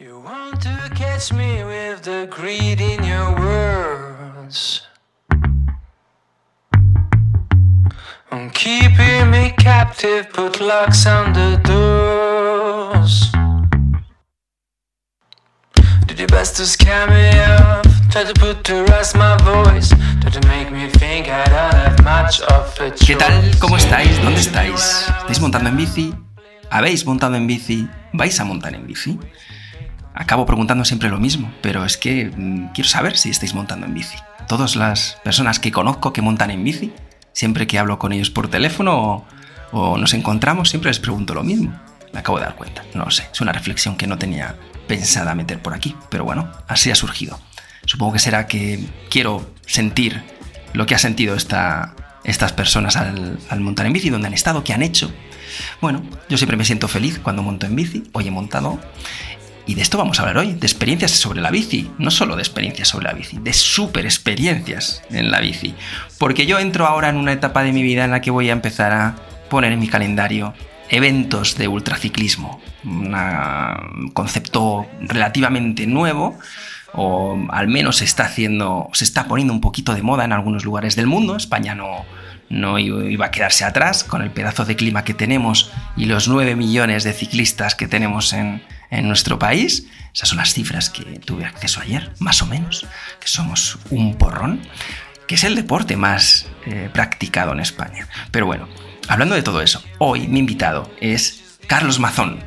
You want to catch me with the greed in your words. I'm keeping me captive, put locks on the doors. Did your best to scare me off, try to put to rest my voice, try to make me think I don't have much of a choice. ¿Qué tal? ¿Cómo estáis? ¿Dónde estáis? ¿Estáis montando en bici? ¿Habéis montado en bici? ¿Vais a montar en bici? Acabo preguntando siempre lo mismo, pero es que mm, quiero saber si estáis montando en bici. Todas las personas que conozco que montan en bici, siempre que hablo con ellos por teléfono o, o nos encontramos, siempre les pregunto lo mismo. Me acabo de dar cuenta, no lo sé, es una reflexión que no tenía pensada meter por aquí, pero bueno, así ha surgido. Supongo que será que quiero sentir lo que ha sentido esta, estas personas al, al montar en bici, dónde han estado, qué han hecho. Bueno, yo siempre me siento feliz cuando monto en bici, hoy he montado y de esto vamos a hablar hoy, de experiencias sobre la bici, no solo de experiencias sobre la bici, de super experiencias en la bici. Porque yo entro ahora en una etapa de mi vida en la que voy a empezar a poner en mi calendario eventos de ultraciclismo, un concepto relativamente nuevo, o al menos se está haciendo, se está poniendo un poquito de moda en algunos lugares del mundo. España no, no iba a quedarse atrás con el pedazo de clima que tenemos y los 9 millones de ciclistas que tenemos en, en nuestro país. Esas son las cifras que tuve acceso ayer, más o menos, que somos un porrón, que es el deporte más eh, practicado en España. Pero bueno, hablando de todo eso, hoy mi invitado es Carlos Mazón,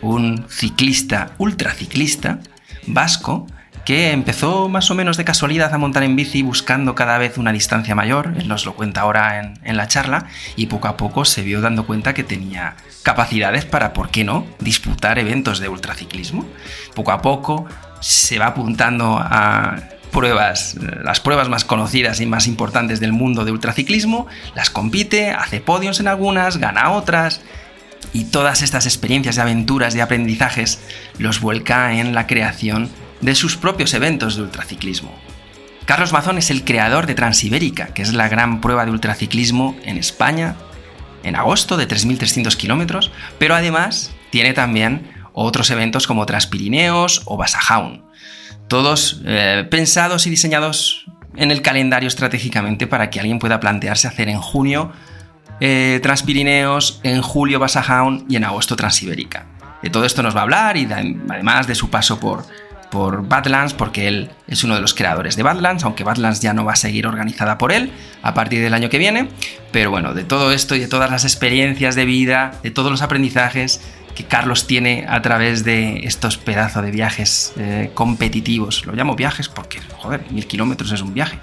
un ciclista, ultraciclista vasco, que empezó más o menos de casualidad a montar en bici buscando cada vez una distancia mayor, él nos lo cuenta ahora en, la charla, y poco a poco se vio dando cuenta que tenía capacidades para, ¿por qué no?, disputar eventos de ultraciclismo. Poco a poco se va apuntando a pruebas, las pruebas más conocidas y más importantes del mundo de ultraciclismo, las compite, hace podios en algunas, gana otras, y todas estas experiencias de aventuras, de aprendizajes, los vuelca en la creación de sus propios eventos de ultraciclismo. Carlos Mazón es el creador de Transibérica, que es la gran prueba de ultraciclismo en España, en agosto de 3.300 kilómetros, pero además tiene también otros eventos como Transpirineos o Basajaun, todos eh, pensados y diseñados en el calendario estratégicamente para que alguien pueda plantearse hacer en junio eh, Transpirineos, en julio Basajaun y en agosto Transibérica. De todo esto nos va a hablar y de, además de su paso por, por Badlands, porque él es uno de los creadores de Badlands, aunque Badlands ya no va a seguir organizada por él a partir del año que viene. Pero bueno, de todo esto y de todas las experiencias de vida, de todos los aprendizajes que Carlos tiene a través de estos pedazos de viajes eh, competitivos. Lo llamo viajes porque, joder, mil kilómetros es un viaje.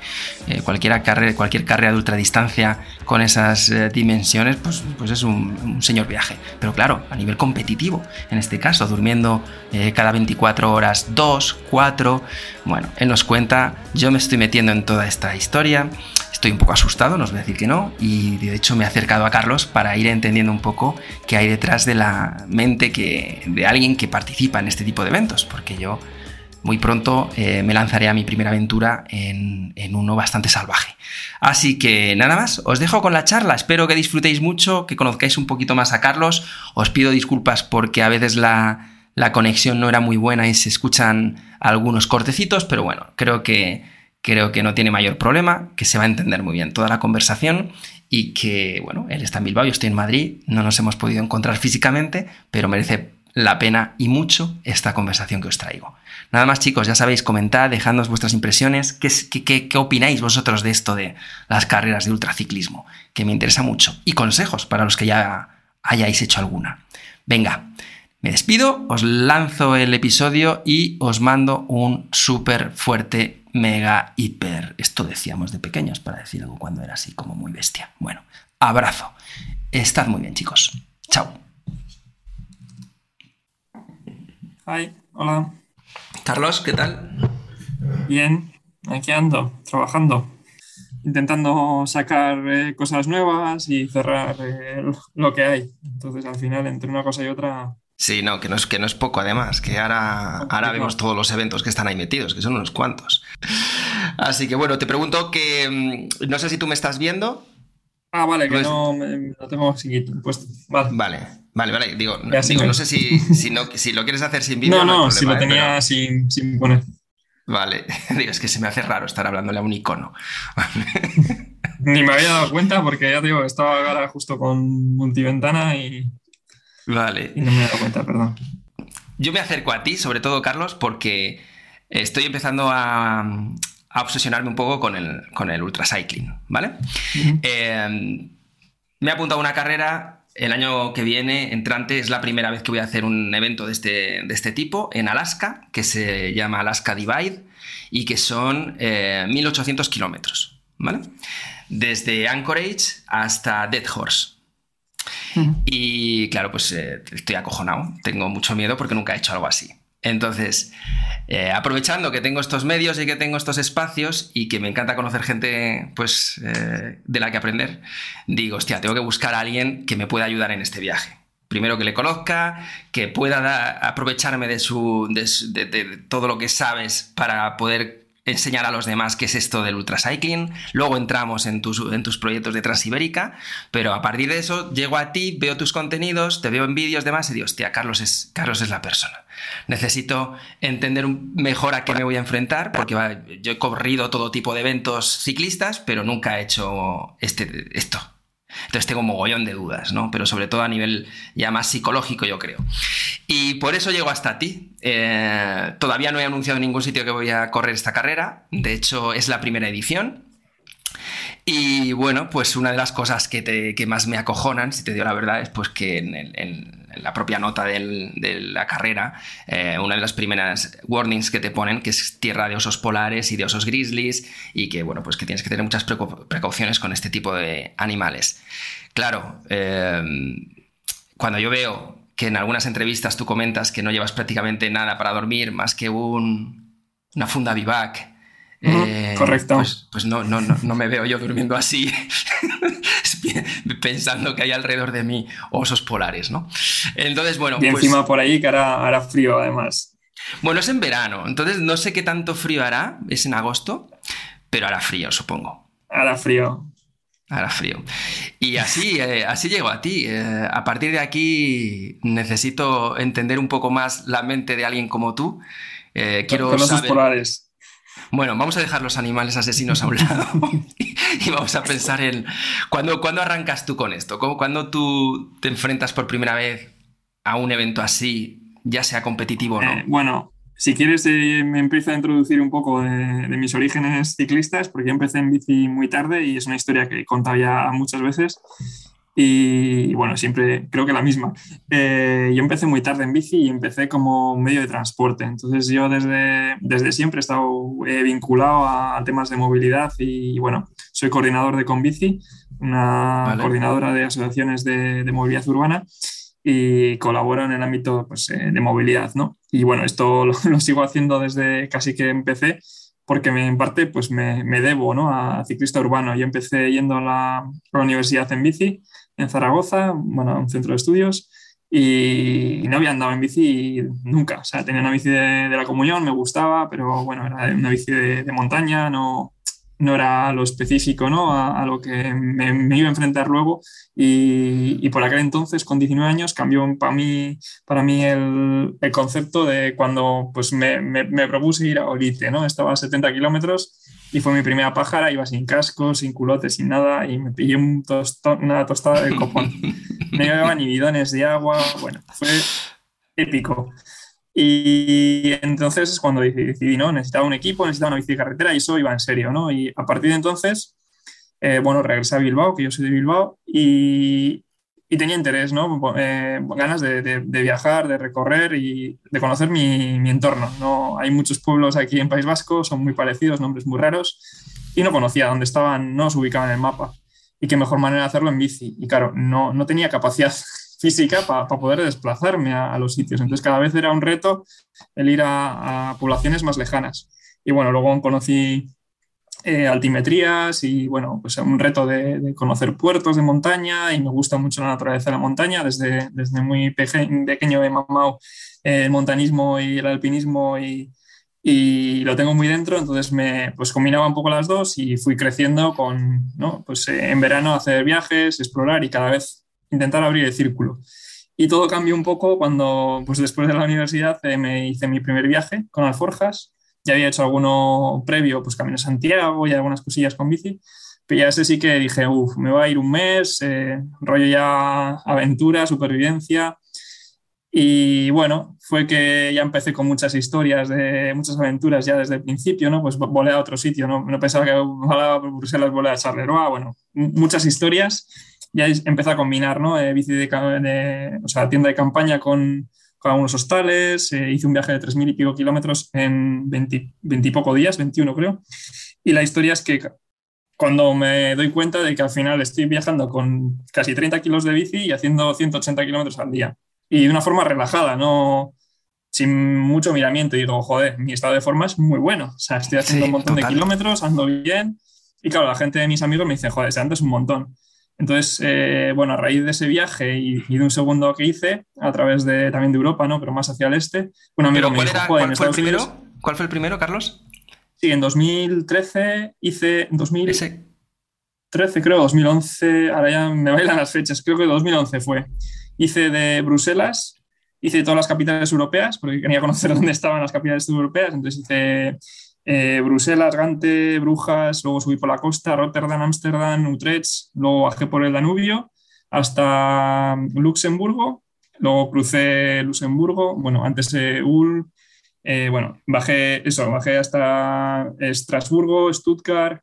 Eh, cualquier, carrera, cualquier carrera de ultradistancia con esas eh, dimensiones, pues, pues es un, un, señor viaje. Pero claro, a nivel competitivo, en este caso, durmiendo eh, cada 24 horas, 2, 4. Bueno, él nos cuenta, yo me estoy metiendo en toda esta historia. Estoy un poco asustado, no os voy a decir que no, y de hecho me he acercado a Carlos para ir entendiendo un poco qué hay detrás de la que, de alguien que participa en este tipo de eventos, porque yo muy pronto eh, me lanzaré a mi primera aventura en, en, uno bastante salvaje. Así que nada más, os dejo con la charla, espero que disfrutéis mucho, que conozcáis un poquito más a Carlos, os pido disculpas porque a veces la, la conexión no era muy buena y se escuchan algunos cortecitos, pero bueno, creo que creo que no tiene mayor problema, que se va a entender muy bien toda la conversación y que, bueno, él está en Bilbao, yo estoy en Madrid, no nos hemos podido encontrar físicamente, pero merece la pena y mucho esta conversación que os traigo. Nada más chicos, ya sabéis, comentad, dejadnos vuestras impresiones, ¿qué, qué, qué opináis vosotros de esto de las carreras de ultraciclismo? Que me interesa mucho. Y consejos para los que ya hayáis hecho alguna. Venga, me despido, os lanzo el episodio y os mando un súper fuerte mega, hiper. Esto decíamos de pequeños para decir algo cuando era así como muy bestia. Bueno, abrazo. Estad muy bien, chicos. Chao. Hi, hola. Carlos, ¿qué tal? Bien, aquí ando, trabajando, intentando sacar eh, cosas nuevas y cerrar eh, lo que hay. Entonces, al final, entre una cosa y otra, Sí, no, que no es, que no es poco además, que ahora, ahora vemos todos los eventos que están ahí metidos, que son unos cuantos. Así que bueno, te pregunto que mm, no sé si tú me estás viendo. Ah, vale, que no lo tengo así puesto. Vale. Vale, vale, vale. Digo, no, digo, no sé si, si, no, si lo quieres hacer sin vídeo. No, no, si lo ¿eh? tenía sin, sin poner. Vale, digo, es que se me hace raro estar hablándole a un icono. Ni me había dado cuenta porque ya te digo, estaba ahora justo con multiventana y, Vale. y no me he dado cuenta, perdón. Yo me acerco a ti, sobre todo, Carlos, porque estoy empezando a, a obsesionarme un poco con el, con el ultracycling, ¿vale? Eh, me he apuntado a una carrera. El año que viene, entrante, es la primera vez que voy a hacer un evento de este, de este tipo en Alaska, que se llama Alaska Divide y que son eh, 1800 kilómetros, ¿vale? Desde Anchorage hasta Dead Horse. Y claro, pues eh, estoy acojonado, tengo mucho miedo porque nunca he hecho algo así. Entonces, eh, aprovechando que tengo estos medios y que tengo estos espacios y que me encanta conocer gente pues, eh, de la que aprender, digo, hostia, tengo que buscar a alguien que me pueda ayudar en este viaje. Primero que le conozca, que pueda da- aprovecharme de, su, de todo lo que sabes para poder enseñar a los demás qué es esto del ultracycling. Luego entramos en tus, en tus proyectos de Transibérica, pero a partir de eso llego a ti, veo tus contenidos, te veo en vídeos demás y digo, hostia, Carlos es, Carlos es la persona. Necesito entender mejor a qué me voy a enfrentar, porque va, yo he corrido todo tipo de eventos ciclistas, pero nunca he hecho este, esto. Entonces tengo mogollón de dudas, ¿no? Pero sobre todo a nivel ya más psicológico, yo creo. Y por eso llego hasta ti. Eh, todavía no he anunciado en ningún sitio que voy a correr esta carrera. De hecho, es la primera edición. Y bueno, pues una de las cosas que, te- que más me acojonan, si te digo la verdad, es pues que en, el- en la propia nota de la carrera, eh, una de las primeras warnings que te ponen, que es tierra de osos polares y de osos grizzlies, y que bueno, pues que tienes que tener muchas precauciones con este tipo de animales. Claro, eh, cuando yo veo que en algunas entrevistas tú comentas que no llevas prácticamente nada para dormir más que un, una funda vivac. Eh, correcto. Pues, pues no, no, no, no me veo yo durmiendo así, pensando que hay alrededor de mí osos polares, ¿no? Entonces, bueno, Y pues, encima por ahí que hará, hará frío además. bueno, es en verano, entonces no sé qué tanto frío hará, es en agosto, pero hará frío, supongo. Hará frío. Hará frío. Y así, eh, así llego a ti. Eh, a partir de aquí necesito entender un poco más la mente de alguien como tú. Eh, quiero con osos saber... polares. Bueno, vamos a dejar los animales asesinos a un lado y, vamos a pensar en ¿cuándo, cuándo arrancas tú con esto? ¿Cómo- ¿Cuándo tú te enfrentas por primera vez a un evento así, ya sea competitivo o no? Eh, bueno, si quieres eh, me empiezo a introducir un poco de, de mis orígenes ciclistas, porque yo empecé en bici muy tarde y es una historia que he contado ya muchas veces. Y bueno, siempre creo que la misma. Eh, yo empecé muy tarde en bici y empecé como medio de transporte. Entonces yo desde, desde siempre he estado eh, vinculado a temas de movilidad y bueno, soy coordinador de Conbici, una Vale. coordinadora de asociaciones de, de movilidad urbana y colaboro en el ámbito pues, eh, de movilidad, ¿no? Y bueno, esto lo, lo sigo haciendo desde casi que empecé porque me, en parte pues me, me debo ¿no? a ciclista urbano. Yo empecé yendo a la, a la universidad en bici en Zaragoza, bueno, un centro de estudios, y no había andado en bici nunca. O sea, tenía una bici de, la comunión, me gustaba, pero bueno, era una bici de, montaña, no, no era lo específico ¿no? a, lo que me, iba a enfrentar luego. Y, y por aquel entonces, con 19 años, cambió para mí, para mí el, el concepto de cuando pues, me, me, me propuse ir a Olite. ¿no? Estaba a 70 kilómetros y fue mi primera pájara, iba sin casco, sin culote, sin nada, y me pillé un tostón, una tostada de copón. No llevaba ni bidones de agua, bueno, fue épico. Y entonces es cuando decidí, ¿no? Necesitaba un equipo, necesitaba una bici de carretera y eso iba en serio, ¿no? Y a partir de entonces, eh, bueno, regresé a Bilbao, que yo soy de Bilbao, y, y tenía interés, ¿no? Eh, ganas de, de, de, viajar, de recorrer y de conocer mi, mi, entorno. ¿no? Hay muchos pueblos aquí en País Vasco, son muy parecidos, nombres muy raros, y no conocía dónde estaban, no se ubicaban en el mapa. Y qué mejor manera de hacerlo en bici. Y claro, no, no tenía capacidad física para pa poder desplazarme a, a, los sitios. Entonces cada vez era un reto el ir a, a poblaciones más lejanas. Y bueno, luego conocí eh, altimetrías y bueno, pues un reto de, conocer puertos de montaña y me gusta mucho la naturaleza de la montaña. Desde, desde muy pequeño he mamado eh, el montanismo y el alpinismo y, y lo tengo muy dentro, entonces me pues combinaba un poco las dos y fui creciendo con, ¿no? Pues eh, en verano hacer viajes, explorar y cada vez intentar abrir el círculo. Y todo cambió un poco cuando, pues después de la universidad, eh, me hice mi primer viaje con alforjas. Ya había hecho alguno previo, pues Camino a Santiago y algunas cosillas con bici. Pero ya ese sí que dije, uff, me va a ir un mes, eh, rollo ya aventura, supervivencia. Y bueno, fue que ya empecé con muchas historias, de muchas aventuras ya desde el principio, ¿no? Pues volé a otro sitio, ¿no? No pensaba que volaba por Bruselas, volé a Charleroi, bueno, muchas historias. Ya empecé a combinar, ¿no? Eh, bici de, o sea, tienda de campaña con, con algunos hostales, eh, hice un viaje de 3.000 y pico kilómetros en 20, 20 y poco días, 21 creo. Y la historia es que cuando me doy cuenta de que al final estoy viajando con casi 30 kilos de bici y haciendo 180 kilómetros al día y de una forma relajada, no sin mucho miramiento. Y digo, joder, mi estado de forma es muy bueno. O sea, estoy haciendo un montón de kilómetros, ando bien. Y claro, la gente de mis amigos me dice, joder, antes un montón. Entonces, eh, bueno, a raíz de ese viaje y, de un segundo que hice, a través de, también de Europa, ¿no? Pero más hacia el este, un amigo me dijo, ¿cuál, fue el primero? ¿Cuál fue el primero, Carlos? Sí, en 2013 hice, en 2013 creo, 2011, ahora ya me bailan las fechas, creo que 2011 fue hice de Bruselas, hice todas las capitales europeas, porque quería conocer dónde estaban las capitales europeas, entonces hice eh, Bruselas, Gante, Brujas, luego subí por la costa, Rotterdam, Ámsterdam, Utrecht, luego bajé por el Danubio hasta Luxemburgo, luego crucé Luxemburgo, bueno, antes de Ulm, eh, bueno, bajé eso, bajé hasta Estrasburgo, Stuttgart,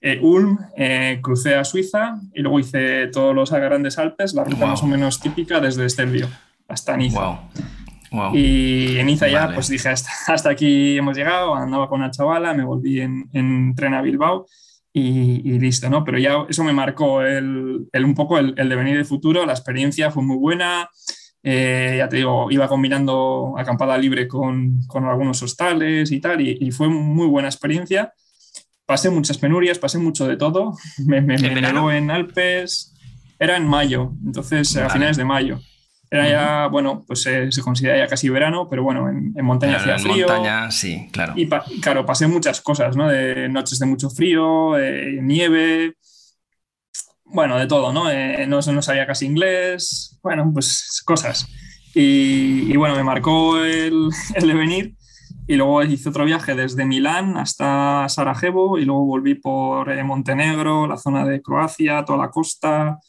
eh, Ulm, eh, crucé a Suiza y luego hice todos los grandes Alpes, la ruta más o menos típica desde Stelvio hasta Niza. Y en Niza ya, pues dije, hasta, aquí hemos llegado, andaba con una chavala, me volví en, tren a Bilbao y, listo, ¿no? Pero ya eso me marcó el, un poco el, el, devenir del futuro, la experiencia fue muy buena, eh, ya te digo, iba combinando acampada libre con, con algunos hostales y tal, y, y, fue muy buena experiencia pasé muchas penurias, pasé mucho de todo. Me, me, en Alpes. Era en mayo, entonces a finales de mayo. Era ya, bueno, pues se considera ya casi verano, pero bueno, en, montaña hacía frío. En montaña, sí, claro. Y claro, pasé muchas cosas, ¿no? De noches de mucho frío, nieve, bueno, de todo, ¿no? Eh, no, no sabía casi inglés, bueno, pues cosas. Y, y bueno, me marcó el, el devenir y luego hice otro viaje desde Milán hasta Sarajevo y luego volví por eh, Montenegro, la zona de Croacia, toda la costa,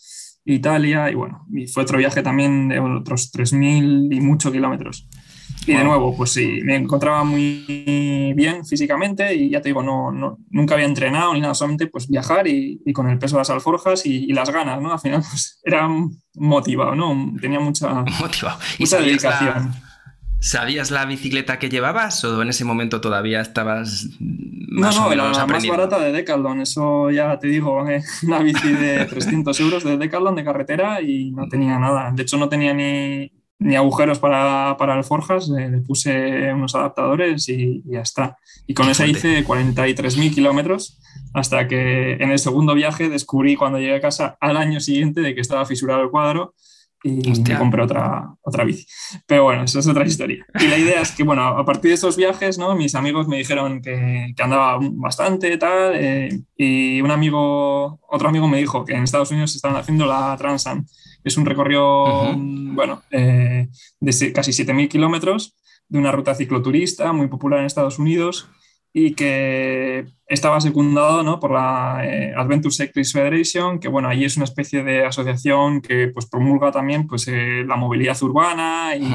Italia y bueno, y fue otro viaje también de otros 3.000 y muchos kilómetros. Y de nuevo, pues sí, me encontraba muy bien físicamente y ya te digo, no, no nunca había entrenado ni nada, solamente pues viajar y, y con el peso de las alforjas y, las ganas, ¿no? Al final pues era motivado, ¿no? Tenía mucha, motivado. mucha dedicación. ¿Sabías la bicicleta que llevabas o en ese momento todavía estabas más No, no, la más barata de Decathlon, eso ya te digo, eh, una bici de 300 euros de Decathlon de carretera y no tenía nada. De hecho, no tenía ni, ni agujeros para, para alforjas, eh, le puse unos adaptadores y, ya está. Y con esa hice 43.000 kilómetros hasta que en el segundo viaje descubrí cuando llegué a casa al año siguiente de que estaba fisurado el cuadro y me compré otra, otra bici. Pero bueno, eso es otra historia. Y la idea es que, bueno, a partir de esos viajes, ¿no? Mis amigos me dijeron que, que andaba bastante, tal, eh, y un amigo, otro amigo me dijo que en Estados Unidos estaban haciendo la Transam. Es un recorrido, bueno, eh, de casi 7.000 kilómetros, de una ruta cicloturista muy popular en Estados Unidos, y que estaba secundado ¿no? por la eh, Adventure Cyclist Federation, que bueno, ahí es una especie de asociación que pues, promulga también pues, eh, la movilidad urbana y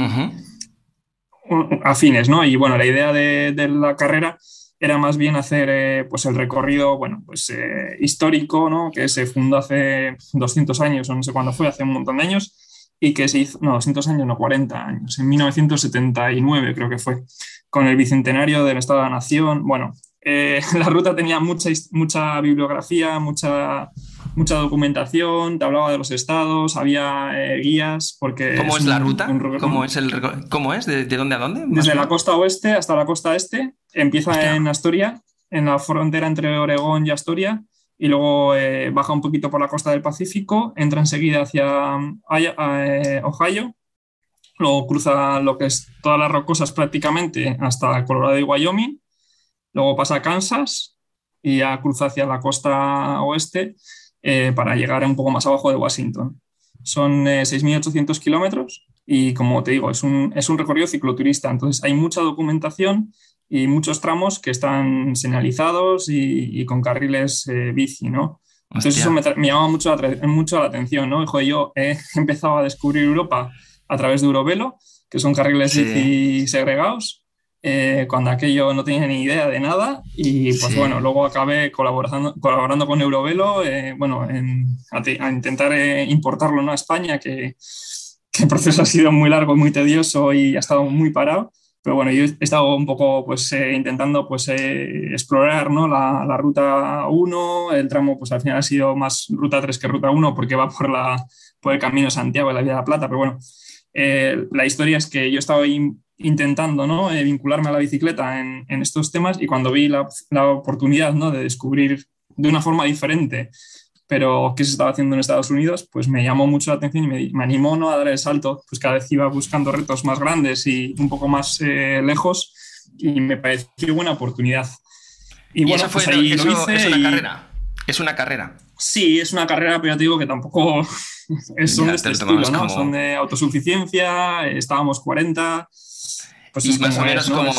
afines, ¿no? Y bueno, la idea de, de, la carrera era más bien hacer eh, pues el recorrido bueno, pues, histórico, ¿no? que se fundó hace 200 años, o no sé cuándo fue, hace un montón de años, y que se hizo, no, 200 años, no, 40 años, en 1979 creo que fue, con el Bicentenario del Estado de la Nación. Bueno, eh, la ruta tenía mucha, mucha bibliografía, mucha, mucha documentación, te hablaba de los estados, había eh, guías, porque... ¿Cómo es, la ruta? ¿Cómo es? El, ¿Cómo es? ¿De, dónde a dónde? Desde la costa oeste hasta la costa este, empieza en Astoria, en la frontera entre Oregón y Astoria, y luego eh, baja un poquito por la costa del Pacífico, entra enseguida hacia eh, Ohio, luego cruza lo que es todas las rocosas prácticamente hasta Colorado y Wyoming, luego pasa a Kansas y ya cruza hacia la costa oeste eh, para llegar un poco más abajo de Washington. Son 6.800 eh, kilómetros y como te digo, es un, es un recorrido cicloturista, entonces hay mucha documentación y muchos tramos que están señalizados y, con carriles eh, bici, ¿no? Entonces eso me, llama mucho la, mucho la atención, ¿no? Hijo, yo he empezado a descubrir Europa a través de Eurovelo, que son carriles bici segregados, eh, cuando aquello no tenía ni idea de nada y pues bueno, luego acabé colaborando, colaborando con Eurovelo, eh, bueno, a, intentar importarlo ¿no? a España, que, que el proceso ha sido muy largo, muy tedioso y ha estado muy parado. Pero bueno, yo he estado un poco pues, eh, intentando pues, eh, explorar ¿no? la, la, ruta 1, el tramo pues al final ha sido más ruta 3 que ruta 1 porque va por, la, por el camino Santiago de la Vía de la Plata, pero bueno, eh, la historia es que yo estaba intentando ¿no? vincularme a la bicicleta en, en, estos temas y cuando vi la, la oportunidad ¿no? de descubrir de una forma diferente pero qué se estaba haciendo en Estados Unidos, pues me llamó mucho la atención y me, me animó ¿no? a dar el salto, pues cada vez iba buscando retos más grandes y un poco más eh, lejos y me pareció buena oportunidad. Y, bueno, pues ahí lo hice es una carrera. Es una carrera. Sí, es una carrera, pero ya te digo que tampoco es, son de este estilo, ¿no? Son de autosuficiencia, estábamos 40, pues y más o menos como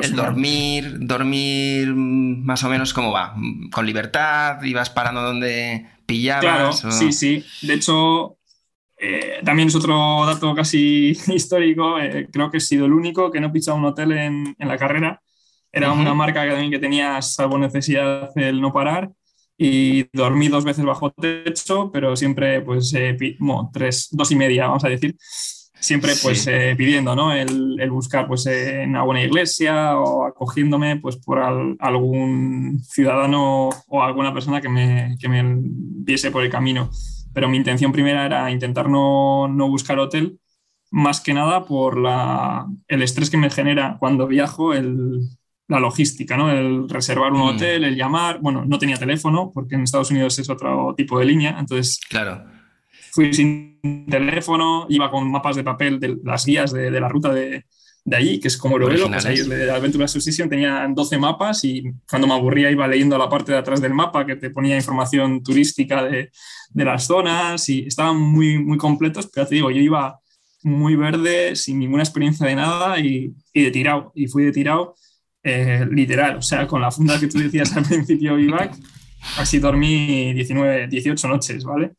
el, dormir, dormir más o menos como va, con libertad, ibas parando donde pillabas. Claro, sí, sí. De hecho, eh, también es otro dato casi histórico. Eh, creo que he sido el único que no he pichado un hotel en, la carrera. Era una marca que también que tenía salvo necesidad el no parar y dormí dos veces bajo techo, pero siempre pues eh, tres, dos y media, vamos a decir siempre pues eh, pidiendo, ¿no? El, buscar pues en una buena iglesia o acogiéndome pues por algún ciudadano o alguna persona que me, que me viese por el camino. Pero mi intención primera era intentar no, no buscar hotel, más que nada por la, el estrés que me genera cuando viajo, el, la logística, ¿no? El reservar un mm. hotel, el llamar. Bueno, no tenía teléfono porque en Estados Unidos es otro tipo de línea, entonces... Claro fui sin teléfono, iba con mapas de papel de las guías de, la ruta de, de, allí, que es como lo veo, pues ahí de Adventure Association tenía 12 mapas y cuando me aburría iba leyendo la parte de atrás del mapa que te ponía información turística de, de las zonas y estaban muy, muy completos, pero te digo, yo iba muy verde, sin ninguna experiencia de nada y, y de tirado, y fui de tirado eh, literal, o sea, con la funda que tú decías al principio, Ivac, así dormí 19, 18 noches, ¿vale?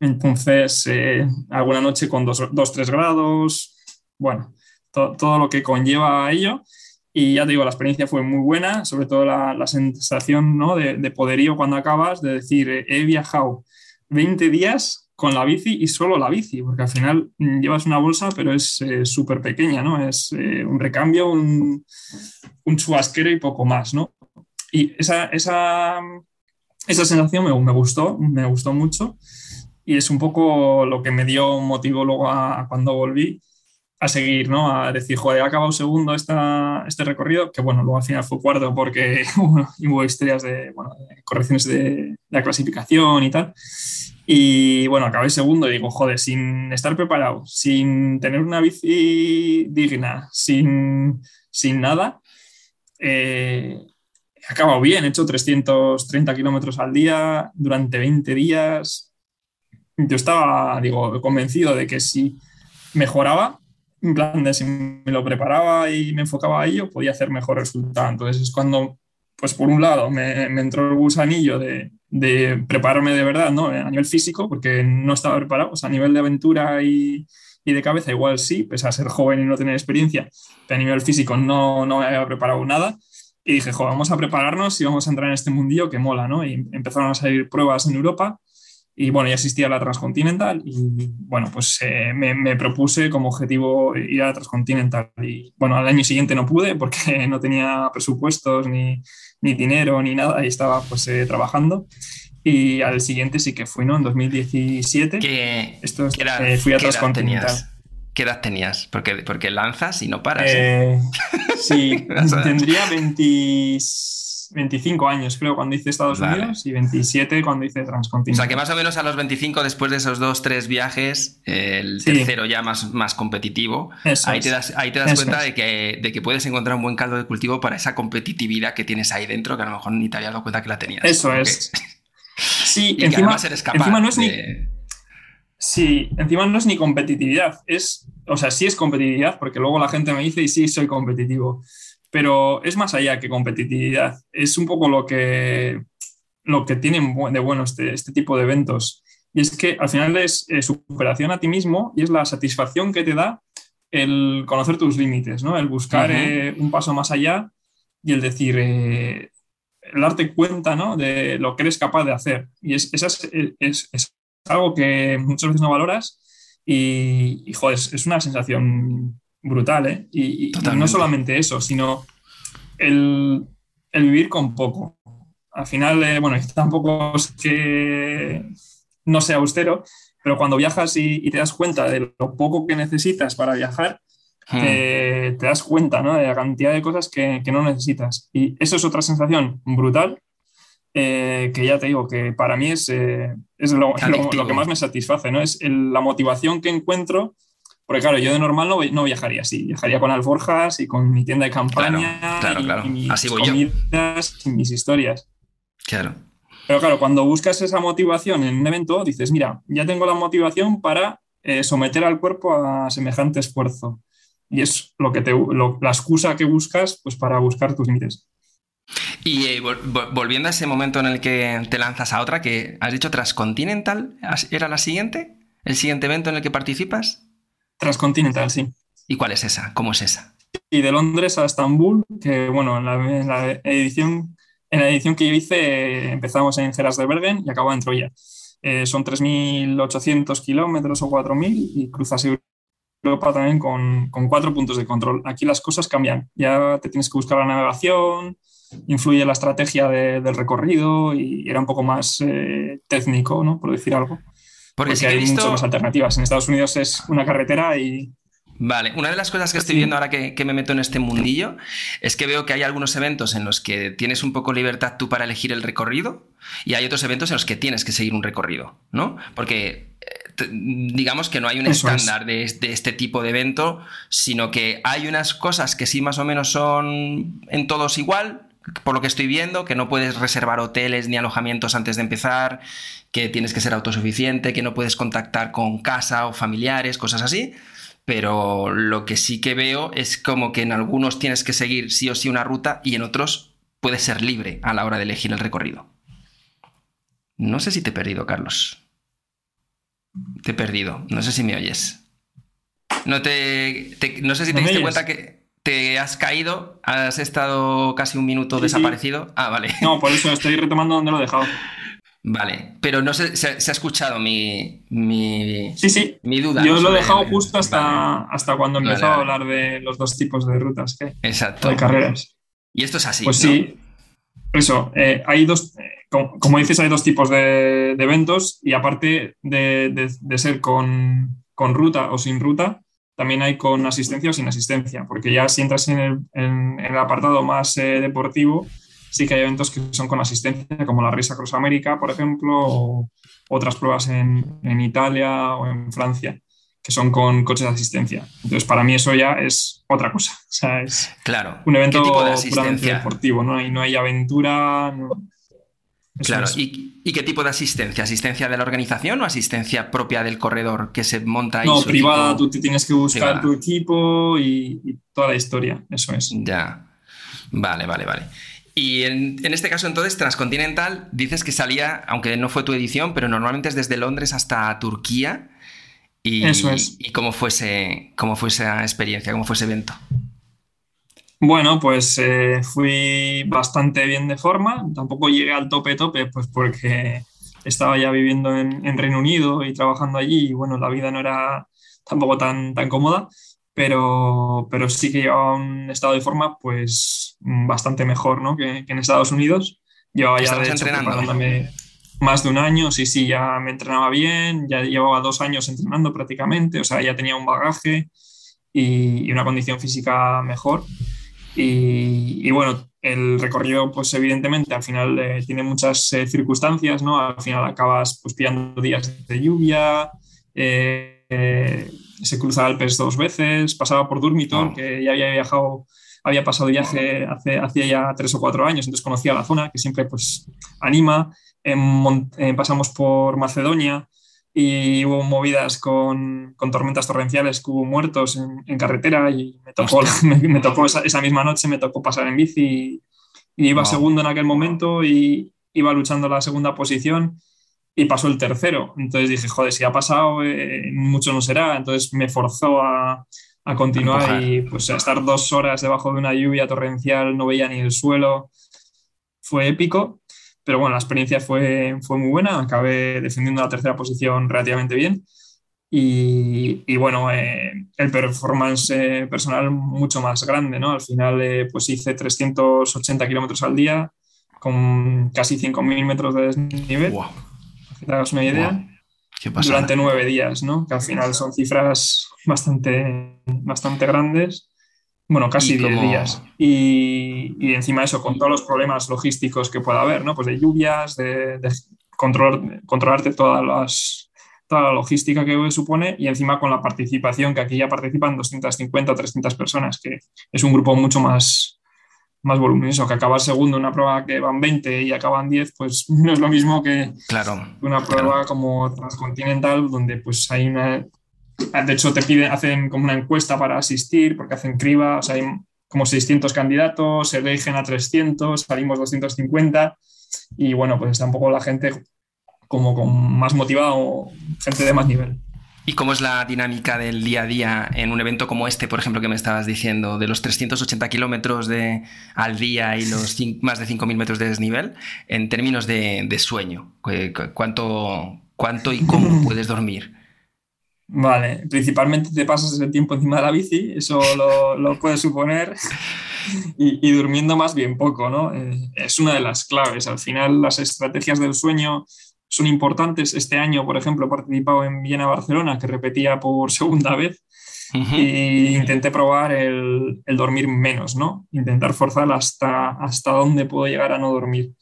Entonces, eh, alguna noche con 2-3 grados, bueno, todo lo que conlleva a ello. Y ya te digo, la experiencia fue muy buena, sobre todo la, sensación ¿no? de, poderío cuando acabas, de decir, eh, he viajado 20 días con la bici y solo la bici, porque al final mm, llevas una bolsa, pero es eh, súper pequeña, ¿no? Es un recambio, un, un chubasquero y poco más, ¿no? Y esa, esa, esa sensación me, me gustó, me gustó mucho y es un poco lo que me dio motivo luego a, cuando volví a seguir, ¿no? A decir, joder, he acabado segundo esta, este recorrido, que bueno, luego al final fue cuarto porque hubo historias de, correcciones de, la clasificación y tal. Y bueno, acabé segundo y digo, joder, sin estar preparado, sin tener una bici digna, sin, sin nada, eh, he acabado bien, he hecho 330 kilómetros al día durante 20 días, yo estaba, digo, convencido de que si mejoraba, en plan de si me lo preparaba y me enfocaba a ello, podía hacer mejor resultado. Entonces es cuando, pues por un lado, me, entró el gusanillo de, de, prepararme de verdad, ¿no? A nivel físico, porque no estaba preparado, o sea, a nivel de aventura y, y de cabeza igual sí, pese a ser joven y no tener experiencia, pero a nivel físico no, no me había preparado nada. Y dije, jo, vamos a prepararnos y vamos a entrar en este mundillo que mola, ¿no? Y empezaron a salir pruebas en Europa y bueno, ya existía la Transcontinental y bueno, pues eh, me, propuse como objetivo ir a la Transcontinental. Y bueno, al año siguiente no pude porque no tenía presupuestos ni, ni dinero ni nada y estaba pues eh, trabajando. Y al siguiente sí que fui, ¿no? En 2017. ¿Qué, Esto, eh, fui a Transcontinental. ¿Qué edad tenías? Porque, porque lanzas y no paras. sí, tendría 26 25 años, creo, cuando hice Estados Vale. Unidos y 27 cuando hice O Transcontinental. sea que más o menos a los 25, después de esos dos, tres viajes, el Sí. tercero ya más, más competitivo, Eso ahí es. te das, ahí te das Eso cuenta es. de que, de que puedes encontrar un buen caldo de cultivo para esa competitividad que tienes ahí dentro, que a lo mejor ni te habías dado cuenta que la tenías. Eso es. Sí, Y que encima, además eres capaz encima no es ni, sí, encima no es ni competitividad, es, o sea, sí es competitividad, porque luego la gente me dice y sí soy competitivo, pero es más allá que competitividad, es un poco lo que, lo que tienen de bueno este, este tipo de eventos. Y es que al final es eh, superación a ti mismo y es la satisfacción que te da el conocer tus límites, ¿no? El buscar eh, un paso más allá y el decir, eh, el darte cuenta, ¿no? De lo que eres capaz de hacer. Y es, esa es, es- es algo que muchas veces no valoras y, y, joder, es, es una sensación brutal, ¿eh? Y, no solamente eso, sino el, el vivir con poco. Al final, eh, bueno, tampoco es que no sea austero, pero cuando viajas y, y te das cuenta de lo poco que necesitas para viajar, Hmm. te, te das cuenta ¿no? de la cantidad de cosas que, que no necesitas. Y eso es otra sensación brutal, eh, que ya te digo que para mí es, eh, es lo, lo- que más me satisface, ¿no? es el- la motivación que encuentro. Porque claro, yo de normal no, no viajaría así, viajaría con alforjas y con mi tienda de campaña Claro, claro, y, claro. y mis Así voy yo. comidas y mis historias. Claro. Pero claro, cuando buscas esa motivación en un evento, dices, mira, ya tengo la motivación para eh, someter al cuerpo a semejante esfuerzo. Y es lo que te, lo- la excusa que buscas pues, para buscar tus límites. Y eh, vol- vol- volviendo a ese momento en el que te lanzas a otra, que has dicho Transcontinental, ¿has- ¿era la siguiente? ¿El siguiente evento en el que participas? Transcontinental, sí. ¿Y cuál es esa? ¿Cómo es esa? Y de Londres a Estambul, que bueno, en la, en la edición, en la edición que yo hice empezamos en Geras de Bergen y acabó en Troya. Eh, son 3.800 kilómetros o 4.000 y cruzas Europa también con, con cuatro puntos de control. Aquí las cosas cambian. Ya te tienes que buscar la navegación, influye la estrategia de- del recorrido y era un poco más eh, técnico, ¿no? Por decir algo. Porque, Porque he hay muchas visto... más alternativas. En Estados Unidos es una carretera y Vale, una de las cosas que estoy viendo ahora que, que me meto en este mundillo es que veo que hay algunos eventos en los que tienes un poco libertad tú para elegir el recorrido y hay otros eventos en los que tienes que seguir un recorrido, ¿no? Porque eh, digamos que no hay un Eso es. estándar de, de este tipo de evento, sino que hay unas cosas que sí más o menos son en todos igual, por lo que estoy viendo, que no puedes reservar hoteles ni alojamientos antes de empezar, que tienes que ser autosuficiente, que no puedes contactar con casa o familiares, cosas así. Pero lo que sí que veo es como que en algunos tienes que seguir sí o sí una ruta y en otros puedes ser libre a la hora de elegir el recorrido. No sé si te he perdido, Carlos. Te he perdido. No sé si me oyes. No te, te- no sé si te ¿No me diste oyes? cuenta que te has caído, has estado casi un minuto Sí, sí. desaparecido. Ah, vale. no, por eso estoy retomando donde lo he dejado. Vale. Pero no sé, se, se ha escuchado mi, mi, Sí, sí. mi duda. Yo lo he dejado el- justo hasta, hasta cuando Vale, empezó a hablar de los dos tipos de rutas que Exacto. de carreras. Y esto es así. Pues ¿no? sí, eso, eh, hay dos, eh, como, como dices, hay dos tipos de, de eventos y aparte de, de- de ser con, con ruta o sin ruta, también hay con asistencia o sin asistencia, porque ya si entras en el, en el apartado más eh, deportivo, sí que hay eventos que son con asistencia, como la Risa Cross América, por ejemplo, o otras pruebas en, en Italia o en Francia, que son con coches de asistencia. Entonces, para mí eso ya es otra cosa. O sea, es Claro. un evento ¿Qué tipo de puramente asistencia? deportivo, no hay, no hay aventura. no- Claro. ¿Y, y qué tipo de asistencia? ¿Asistencia de la organización o asistencia propia del corredor que se monta ahí? no, privada, equipo? tú te tienes que buscar Privada. tu equipo y, y toda la historia, eso es. Ya. Vale, vale, vale. Y en, en este caso, entonces, Transcontinental, dices que salía, aunque no fue tu edición, pero normalmente es desde Londres hasta Turquía. Y, Eso es. ¿Y cómo fue, ese- cómo fue esa experiencia? ¿Cómo fue ese evento? Bueno, pues eh, fui bastante bien de forma, tampoco llegué al tope tope, pues porque estaba ya viviendo en, en Reino Unido y trabajando allí y bueno, la vida no era tampoco tan, tan cómoda, pero, pero sí que llevaba un estado de forma pues bastante mejor ¿no? que, que en Estados Unidos. Llevaba ya ¿Estabas de hecho preparándome más de un año, sí, sí, ya me entrenaba bien, ya llevaba dos años entrenando prácticamente, o sea, ya tenía un bagaje y, y una condición física mejor. Y, y bueno, el recorrido, pues evidentemente al final eh, tiene muchas eh, circunstancias, ¿no? Al final acabas pues pillando días de lluvia, eh, se cruza Alpes dos veces, pasaba por Durmitor, que ya había viajado, había pasado viaje hace, hacía ya tres o cuatro años, entonces conocía la zona, que siempre pues anima. pasamos por Macedonia, y hubo movidas con, con, tormentas torrenciales que hubo muertos en, carretera y me tocó, me, tocó esa, misma noche, me tocó pasar en bici y, iba segundo en aquel momento y iba luchando la segunda posición y pasó el tercero. Entonces dije, joder, si ha pasado, eh, mucho no será. Entonces me forzó a, a continuar y pues a estar dos horas debajo de una lluvia torrencial, no veía ni el suelo. Fue épico pero bueno, la experiencia fue, fue muy buena, acabé defendiendo la tercera posición relativamente bien. Y, y bueno, eh, el performance eh, personal mucho más grande, ¿no? Al final, eh, pues hice 380 kilómetros al día con casi 5.000 metros de desnivel. Wow. Que te hagas una idea. Durante nueve días, ¿no? Que al final son cifras bastante, bastante grandes bueno, casi 10 días. Y, y, encima eso, con todos los problemas logísticos que pueda haber, ¿no? Pues de lluvias, de, de controlar, controlarte todas las, toda la logística que supone y encima con la participación, que aquí ya participan 250 o 300 personas, que es un grupo mucho más, más voluminoso, que acabar segundo en una prueba que van 20 y acaban 10, pues no es lo mismo que claro, una prueba como transcontinental, donde pues hay una de hecho, te piden, hacen como una encuesta para asistir, porque hacen criba, o sea, hay como 600 candidatos, se eligen a 300, salimos 250, y bueno, pues está un poco la gente como con más motivada o gente de más nivel. ¿Y cómo es la dinámica del día a día en un evento como este, por ejemplo, que me estabas diciendo, de los 380 kilómetros al día y los más de 5.000 metros de desnivel, en términos de, de sueño? ¿Cuánto, ¿Cuánto y cómo puedes dormir? Vale, principalmente te pasas el tiempo encima de la bici, eso lo, puedes suponer, y, durmiendo más bien poco, ¿no? Eh, es una de las claves. Al final, las estrategias del sueño son importantes. Este año, por ejemplo, he participado en Viena-Barcelona, que repetía por segunda vez, y intenté probar el, dormir menos, ¿no? Intentar forzar hasta, hasta dónde puedo llegar a no dormir.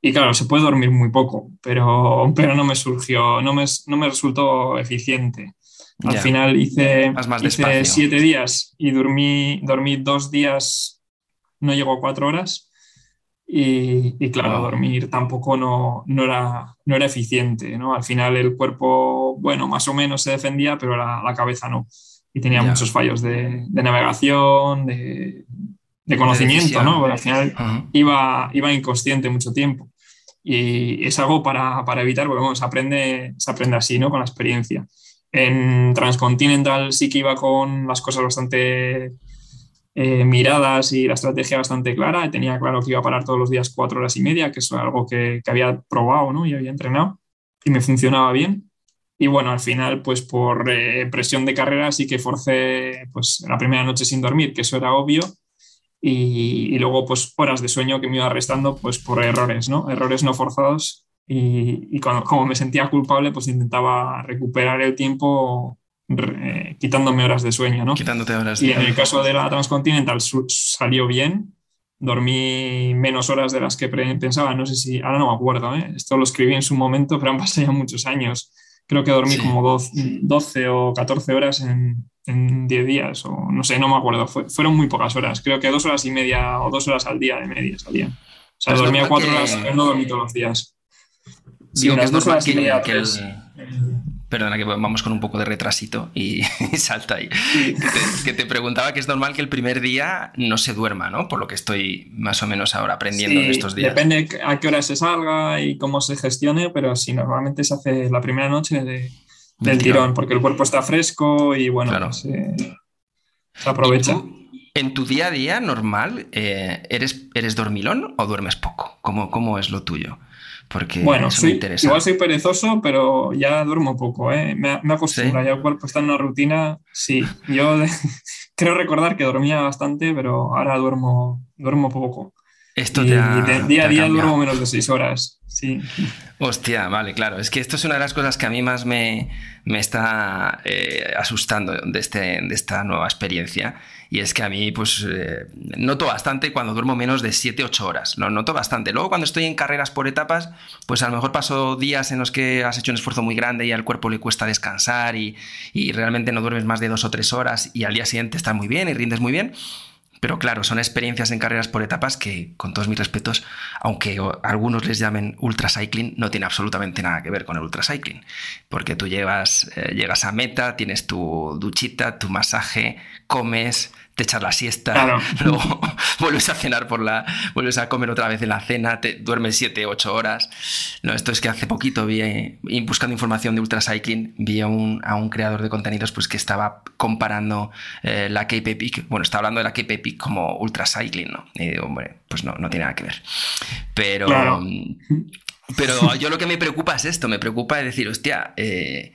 Y claro, se puede dormir muy poco, pero, pero no me surgió, no me, no me resultó eficiente. Al final hice, siete días y dormí, dormí dos días, no llegó a cuatro horas. Y, claro, dormir tampoco no, no, era, no era eficiente. ¿no? Al final el cuerpo, bueno, más o menos se defendía, pero la, la cabeza no. Y tenía muchos fallos de, de navegación, de, de conocimiento, ¿no? al final iba, iba inconsciente mucho tiempo. Y es algo para, para evitar, porque bueno, se aprende, se aprende así, ¿no? Con la experiencia. En Transcontinental sí que iba con las cosas bastante eh, miradas y la estrategia bastante clara. Tenía claro que iba a parar todos los días cuatro horas y media, que es algo que, que había probado ¿no? y había entrenado y me funcionaba bien. Y bueno, al final, pues por eh, presión de carrera sí que forcé pues, la primera noche sin dormir, que eso era obvio. Y, y, luego pues horas de sueño que me iba restando pues por errores, ¿no? Errores no forzados y, cuando, como me sentía culpable, pues intentaba recuperar el tiempo eh, quitándome horas de sueño, ¿no? Quitándote horas Y en el caso de la Transcontinental salió bien, dormí menos horas de las que pensaba, no sé si, ahora no me acuerdo, ¿eh? esto lo escribí en su momento, pero han pasado ya muchos años. Creo que dormí como 12, o 14 horas en, en 10 días, o no sé, no me acuerdo, fueron muy pocas horas, creo que dos horas y media o dos horas al día de media salían. O sea, pues dormía cuatro horas, pero no dormí todos los días. Digo que es normal que, Perdona que vamos con un poco de retrasito y, salta ahí. Que, te, preguntaba que es normal que el primer día no se duerma, ¿no? Por lo que estoy más o menos ahora aprendiendo en estos días. Depende a qué hora se salga y cómo se gestione, pero sí, normalmente se hace la primera noche del tirón, porque el cuerpo está fresco y bueno, se, aprovecha. en tu día a día normal, eh, ¿eres, ¿eres dormilón o duermes poco? ¿Cómo, cómo es lo tuyo? Porque bueno, soy, igual soy perezoso, pero ya duermo poco, ¿eh? me, me acostumbro, ya el cuerpo está en una rutina, sí, yo creo recordar que dormía bastante, pero ahora duermo, duermo poco. Esto te ha, día a día duermo menos de seis horas. Sí. Hostia, vale, claro. Es que esto es una de las cosas que a mí más me, me está eh, asustando de, este, de esta nueva experiencia. Y es que a mí, pues, eh, noto bastante cuando duermo menos de 7-8 horas. Lo noto bastante. Luego, cuando estoy en carreras por etapas, pues a lo mejor paso días en los que has hecho un esfuerzo muy grande y al cuerpo le cuesta descansar y, y realmente no duermes más de 2 o 3 horas y al día siguiente estás muy bien y rindes muy bien. Pero claro, son experiencias en carreras por etapas que, con todos mis respetos, aunque algunos les llamen ultra cycling, no tiene absolutamente nada que ver con el ultra cycling. Porque tú llevas, eh, llegas a meta, tienes tu duchita, tu masaje, comes, te echas la siesta, luego vuelves a cenar por la, vuelves a comer otra vez en la cena, te duermes 7, 8 horas. No, esto es que hace poquito vi, buscando información de ultracycling, vi a un, a un creador de contenidos pues que estaba comparando eh, la Cape Epic, bueno, está hablando de la Cape Epic como ultracycling, ¿no? Y digo, hombre, pues no, no tiene nada que ver. Pero... Pero yo lo que me preocupa es esto, me preocupa es decir, hostia, eh,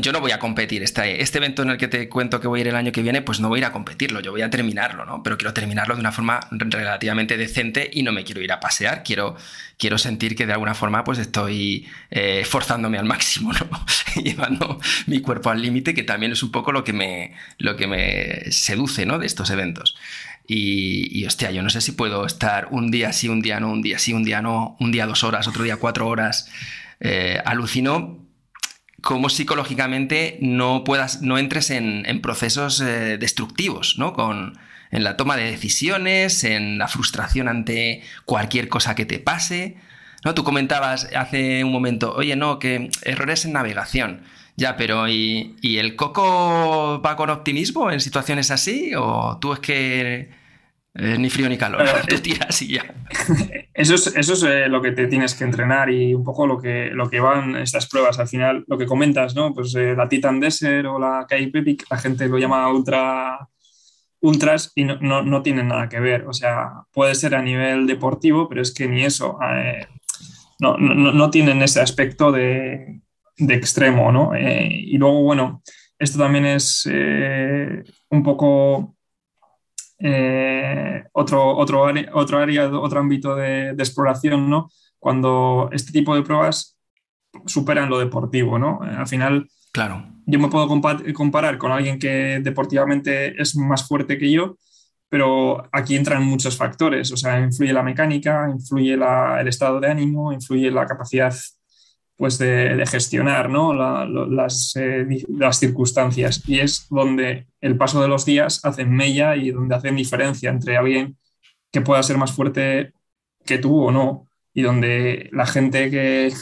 yo no voy a competir. Este, este evento en el que te cuento que voy a ir el año que viene, pues no voy a ir a competirlo, yo voy a terminarlo, ¿no? Pero quiero terminarlo de una forma relativamente decente y no me quiero ir a pasear, quiero, quiero sentir que de alguna forma pues estoy eh, forzándome al máximo, ¿no? Llevando mi cuerpo al límite, que también es un poco lo que me, lo que me seduce, ¿no? De estos eventos. Y, y, hostia, yo no sé si puedo estar un día sí, un día no, un día sí, un día no, un día dos horas, otro día cuatro horas. Eh, alucino cómo psicológicamente no puedas, no entres en, procesos eh, destructivos, ¿no? Con, en la toma de decisiones, en la frustración ante cualquier cosa que te pase. ¿no? Tú comentabas hace un momento, oye, no, que errores en navegación. Ya, pero ¿y, ¿y el coco va con optimismo en situaciones así? ¿O tú es que eh, ni frío ni calor, tú tiras y ya. Eso es, eso es eh, lo que te tienes que entrenar y un poco lo que, lo que van estas pruebas. Al final, lo que comentas, ¿no? Pues eh, la Titan Desert o la Cape Epic, la gente lo llama ultra, ultras y no, no, no tienen nada que ver. O sea, puede ser a nivel deportivo, pero es que ni eso. no, no, no, tienen ese aspecto de, de extremo, ¿no? y luego, bueno, esto también es un poco eh, otro, otro, otro área, otro ámbito de, exploración, ¿no? Cuando este tipo de pruebas superan lo deportivo, ¿no? Eh, al final, claro. yo me puedo comparar con alguien que deportivamente es más fuerte que yo, pero aquí entran muchos factores, o sea, influye la mecánica, influye el estado de ánimo, influye la capacidad pues de, gestionar ¿no? las, eh, las, circunstancias. Y es donde el paso de los días hace mella y donde hacen diferencia entre alguien que pueda ser más fuerte que tú o no, y donde la gente que,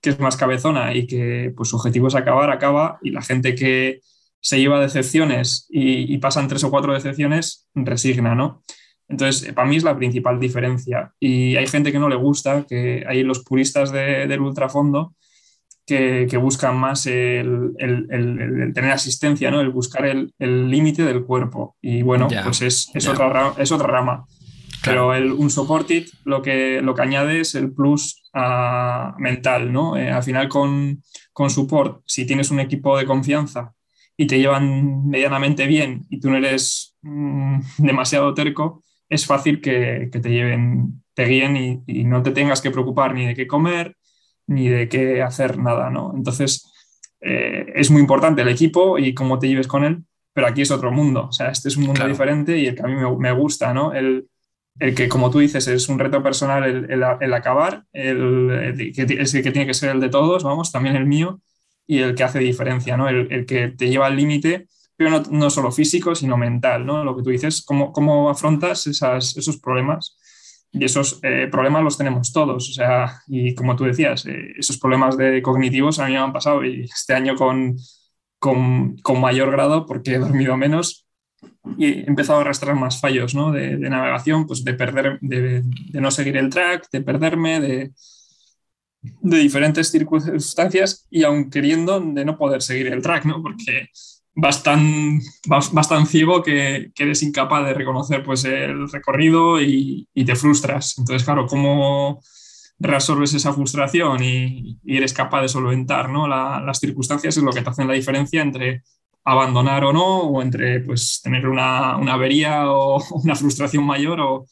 que es más cabezona y que pues, su objetivo es acabar, acaba, y la gente que se lleva decepciones y, pasan tres o cuatro decepciones, resigna, ¿no? Entonces, para mí es la principal diferencia. Y hay gente que no le gusta, que hay los puristas de, del ultrafondo que, que buscan más el, el, el, tener asistencia, ¿no? el buscar el límite del cuerpo. Y bueno, pues es, es, otra, es otra rama. Pero el, un supported lo que, lo que añade es el plus uh, mental, ¿no? Eh, al final con, con support, si tienes un equipo de confianza y te llevan medianamente bien y tú no eres mm, demasiado terco, es fácil que, que, te lleven, te guíen y, y, no te tengas que preocupar ni de qué comer, ni de qué hacer nada, ¿no? Entonces, eh, es muy importante el equipo y cómo te lleves con él, pero aquí es otro mundo, o sea, este es un mundo diferente y el que a mí me, gusta, ¿no? El, el, que, como tú dices, es un reto personal el, el, acabar, el, que es el que tiene que ser el de todos, vamos, también el mío, y el que hace diferencia, ¿no? El, que te lleva al límite, pero no, no, solo físico, sino mental, ¿no? Lo que tú dices, cómo, cómo afrontas esas, esos problemas y esos eh, problemas los tenemos todos. O sea, y como tú decías, eh, esos problemas de cognitivos a mí me han pasado y este año con, con, con, mayor grado porque he dormido menos y he empezado a arrastrar más fallos ¿no? de, de, navegación, pues de perder, de, de, no seguir el track, de perderme, de, de diferentes circunstancias y aún queriendo de no poder seguir el track, ¿no? Porque vas tan, ciego que, eres incapaz de reconocer pues, el recorrido y, te frustras. Entonces, claro, ¿cómo resolves esa frustración y, eres capaz de solventar ¿no? las circunstancias? Es lo que te hace la diferencia entre abandonar o no, o entre pues, tener una, avería o una frustración mayor o,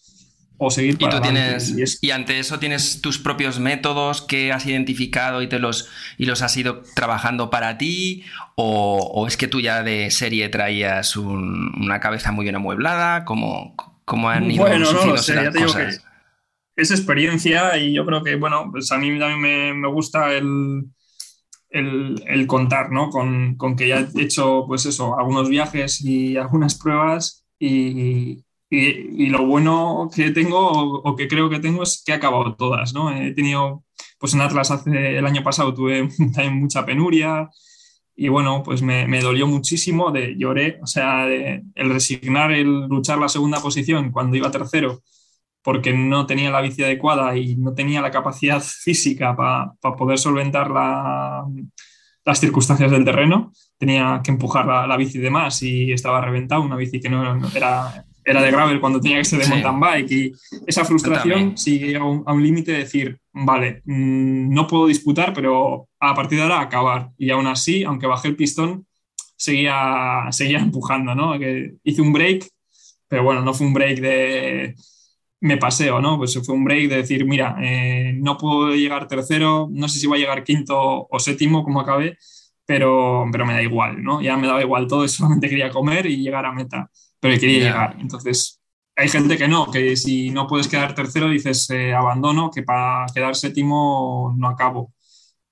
o seguir para ¿Y, tú tienes, y, ante eso tienes tus propios métodos que has identificado y, te los, y los has ido trabajando para ti? ¿O, es que tú ya de serie traías una cabeza muy bien amueblada? ¿Cómo, cómo han ido bueno, no, sé, ya te digo que es experiencia y yo creo que, bueno, pues a mí también me, me gusta el, el, el, contar, ¿no? Con, con, que ya he hecho, pues eso, algunos viajes y algunas pruebas y, y, lo bueno que tengo o, que creo que tengo es que he acabado todas, ¿no? He tenido, pues en Atlas hace el año pasado tuve también mucha penuria y bueno, pues me, me dolió muchísimo, de lloré, o sea, el resignar, el luchar la segunda posición cuando iba tercero porque no tenía la bici adecuada y no tenía la capacidad física para poder solventar las circunstancias del terreno. Tenía que empujar la, la, bici de más y estaba reventado, una bici que no, no era era de gravel cuando tenía que ser de mountain bike y esa frustración sigue a un, límite de decir, vale, mm, no puedo disputar, pero a partir de ahora acabar. Y aún así, aunque bajé el pistón, seguía, seguía empujando, ¿no? Que hice un break, pero bueno, no fue un break de me paseo, ¿no? Pues fue un break de decir, mira, eh, no puedo llegar tercero, no sé si voy a llegar quinto o séptimo como acabé, pero, pero me da igual, ¿no? Ya me daba igual todo, solamente quería comer y llegar a meta pero quería llegar. Entonces, hay gente que no, que si no puedes quedar tercero dices eh, abandono, que para quedar séptimo no acabo.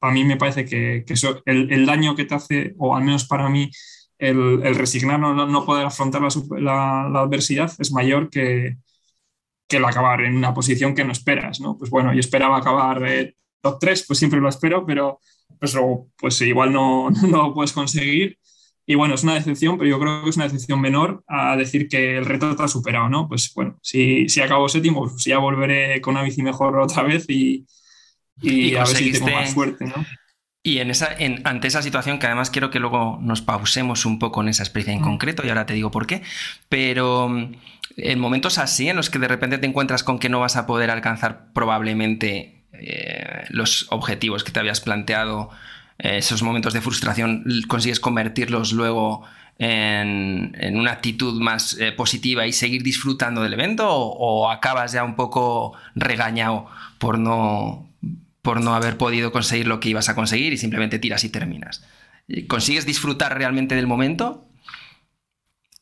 Para mí me parece que, que eso, el, el, daño que te hace, o al menos para mí, el, el resignar, no, no, poder afrontar la, la, adversidad es mayor que, que el acabar en una posición que no esperas, ¿no? Pues bueno, yo esperaba acabar eh, top 3, pues siempre lo espero, pero pues, pues igual no, no lo puedes conseguir y bueno, es una decepción, pero yo creo que es una decepción menor a decir que el reto está superado, ¿no? Pues bueno, si, si acabo séptimo, pues ya volveré con una bici mejor otra vez y, y, a ver si tengo más suerte, ¿no? Y en esa, en, ante esa situación, que además quiero que luego nos pausemos un poco en esa experiencia en mm. concreto, y ahora te digo por qué, pero mm, en momentos así, en los que de repente te encuentras con que no vas a poder alcanzar probablemente eh, los objetivos que te habías planteado esos momentos de frustración consigues convertirlos luego en, una actitud más eh, positiva y seguir disfrutando del evento o, acabas ya un poco regañado por no, por no haber podido conseguir lo que ibas a conseguir y simplemente tiras y terminas? ¿Consigues disfrutar realmente del momento?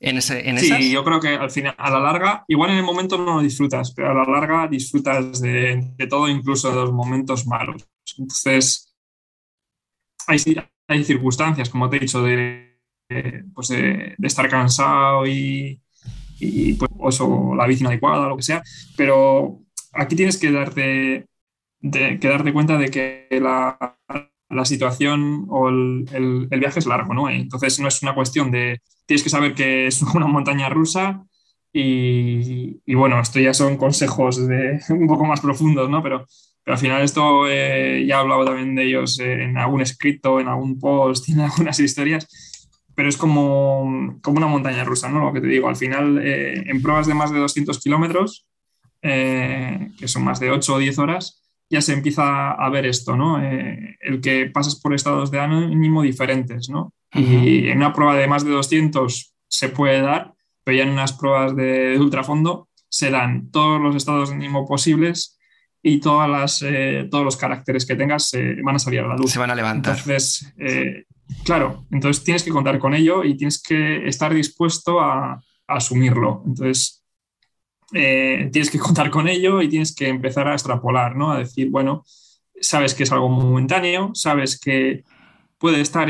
En ese, en sí, yo creo que al final, a la larga, igual en el momento no lo disfrutas, pero a la larga disfrutas de, de todo, incluso de los momentos malos. Entonces, hay, circunstancias, como te he dicho, de, pues estar cansado y, pues, o la bici inadecuada, lo que sea, pero aquí tienes que darte, que darte cuenta de que la, la situación o el, el, viaje es largo, ¿no? Entonces no es una cuestión de, tienes que saber que es una montaña rusa y, y bueno, esto ya son consejos de, un poco más profundos, ¿no? Pero pero al final esto eh, ya he hablado también de ellos en algún escrito, en algún post, en algunas historias, pero es como, como una montaña rusa, ¿no? Lo que te digo, al final eh, en pruebas de más de 200 kilómetros, eh, que son más de 8 o 10 horas, ya se empieza a ver esto, ¿no? el que pasas por estados de ánimo diferentes, ¿no? Y en una prueba de más de 200 se puede dar, pero ya en unas pruebas de, de ultrafondo se dan todos los estados de ánimo posibles y todas las, eh, todos los caracteres que tengas van a salir a la luz. Se van a levantar. Entonces, eh, claro, entonces tienes que contar con ello y tienes que estar dispuesto a, asumirlo. Entonces, eh, tienes que contar con ello y tienes que empezar a extrapolar, ¿no? A decir, bueno, sabes que es algo momentáneo, sabes que puede estar,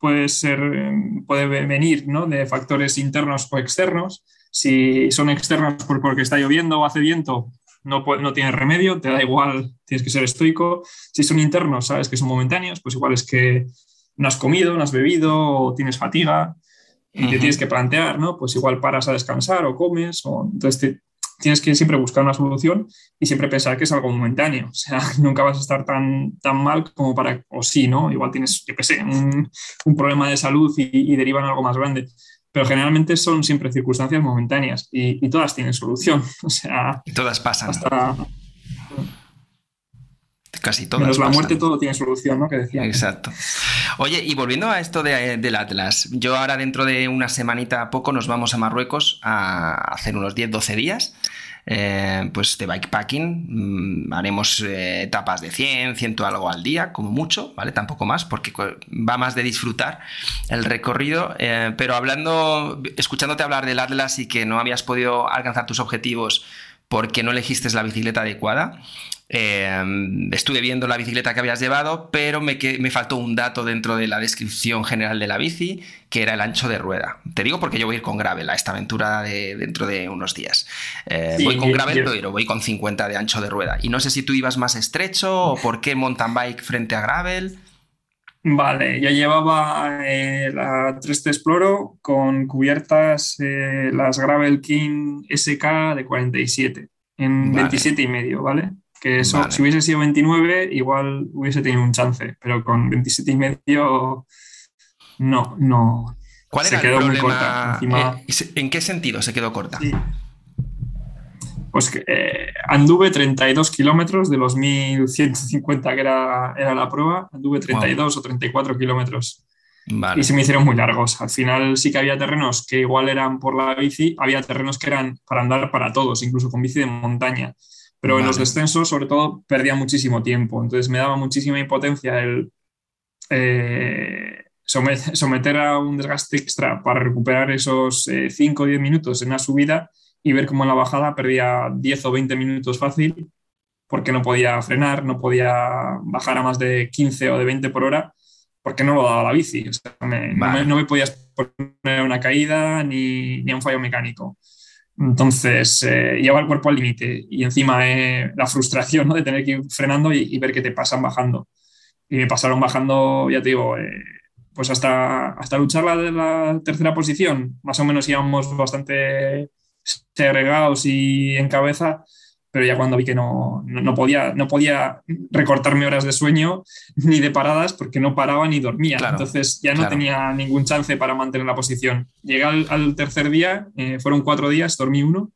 puede ser, puede venir, ¿no? De factores internos o externos si son externas porque está lloviendo o hace viento, no, no tienes remedio, te da igual, tienes que ser estoico. Si son internos, sabes que son momentáneos, pues igual es que no has comido, no has bebido o tienes fatiga y te tienes que plantear, ¿no? Pues igual paras a descansar o comes, o entonces tienes que siempre buscar una solución y siempre pensar que es algo momentáneo. O sea, nunca vas a estar tan, tan mal como para, o sí, ¿no? Igual tienes, yo qué sé, un, un problema de salud y, y deriva en algo más grande pero generalmente son siempre circunstancias momentáneas y, todas tienen solución. O sea, y todas pasan. casi todas. Menos la pasan. muerte todo tiene solución, ¿no? Que decía. Exacto. Oye, y volviendo a esto de, del Atlas, yo ahora dentro de una semanita a poco nos vamos a Marruecos a hacer unos 10-12 días. Eh, pues de bikepacking, mm, haremos eh, etapas de 100, 100 algo al día, como mucho, ¿vale? Tampoco más, porque va más de disfrutar el recorrido. eh, pero hablando, escuchándote hablar del Atlas y que no habías podido alcanzar tus objetivos porque no elegiste la bicicleta adecuada, eh, estuve viendo la bicicleta que habías llevado, pero me, que- me faltó un dato dentro de la descripción general de la bici, que era el ancho de rueda. Te digo porque yo voy a ir con gravel a esta aventura de, dentro de unos días. Eh, Sí, voy con gravel, yo- pero voy con 50 de ancho de rueda. Y no sé si tú ibas más estrecho o por qué mountain bike frente a gravel. Vale, yo llevaba eh, la 3T Exploro con cubiertas eh, las Gravel King SK de 47 en Vale. 27 y medio, ¿vale? Que eso, Vale. si hubiese sido 29, igual hubiese tenido un chance, pero con 27 y medio, no, no. ¿Cuál Se era el quedó muy problema? corta, encima- Eh, ¿En qué sentido se quedó corta? Sí. Pues que eh, anduve 32 kilómetros de los 1150 que era, era la prueba, anduve 32 o 34 kilómetros. Vale. y se me hicieron muy largos. Al final sí que había terrenos que igual eran por la bici, había terrenos que eran para andar para todos, incluso con bici de montaña. Pero en los descensos, sobre todo, perdía muchísimo tiempo. Entonces me daba muchísima impotencia el eh, somet- someter a un desgaste extra para recuperar esos 5 o 10 minutos en una subida y ver cómo en la bajada perdía 10 o 20 minutos fácil porque no podía frenar, no podía bajar a más de 15 o de 20 por hora porque no lo daba la bici. O sea, me- no, me, no me podías poner a una caída ni, ni a un fallo mecánico. Entonces, eh, lleva el cuerpo al límite y encima la frustración ¿no? de tener que ir frenando y, ver que te pasan bajando. Y me pasaron bajando, ya te digo, eh, pues hasta, hasta luchar la la tercera posición, más o menos íbamos bastante segregados y en cabeza, pero ya cuando vi que no, no, no podía, no podía recortarme horas de sueño ni de paradas porque no paraba ni dormía. Claro, Entonces ya no claro. tenía ningún chance para mantener la posición. Llegué al, al tercer día, eh, fueron cuatro días, dormí uno,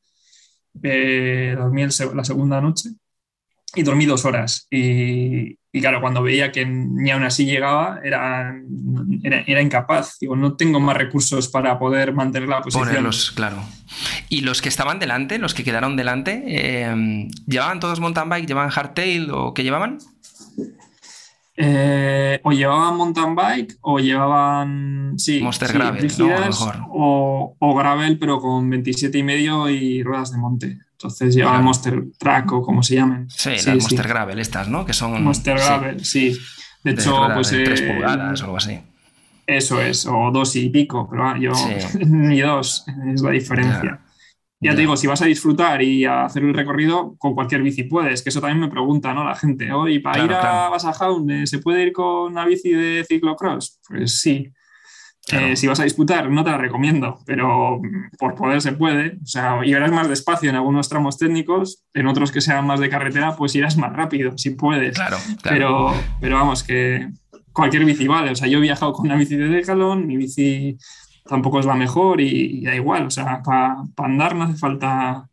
eh, dormí el la segunda noche y dormí dos horas. Y, y claro, cuando veía que ni aún así llegaba, era, era, era incapaz. Digo, no tengo más recursos para poder mantener la posición. Ponerlos, claro. ¿Y los que estaban delante, los que quedaron delante, eh, llevaban todos mountain bike, llevaban hardtail o qué llevaban? Eh, o llevaban mountain bike o llevaban sí, Monster sí, gravel, mejor. o, o gravel pero con 27 y medio y ruedas de monte. Entonces llevaban Claro. Monster Track o como se llamen. Sí, Sí, las sí. Monster Gravel estas, ¿no? Que son... Monster Gravel, sí. De de hecho, pues de 3 eh, pulgadas o algo así. Eso es, o dos y pico, pero ah, yo ni dos es la diferencia. Ya. Ya Ya. te digo, si vas a disfrutar y a hacer el recorrido, con cualquier bici puedes, que eso también me pregunta, ¿no? La gente, oye, para Claro, ir a. Basajaun, ¿eh, ¿se puede ir con una bici de ciclocross? Pues sí. Claro. Eh, si vas a disputar, no te la recomiendo, pero mm, por poder se puede. O sea, irás más despacio en algunos tramos técnicos, en otros que sean más de carretera, pues irás más rápido, si puedes. Claro, claro. Pero, pero vamos, que cualquier bici vale. O sea, yo he viajado con una bici de Decathlon, mi bici tampoco es la mejor y, y da igual. O sea, para andar no hace falta.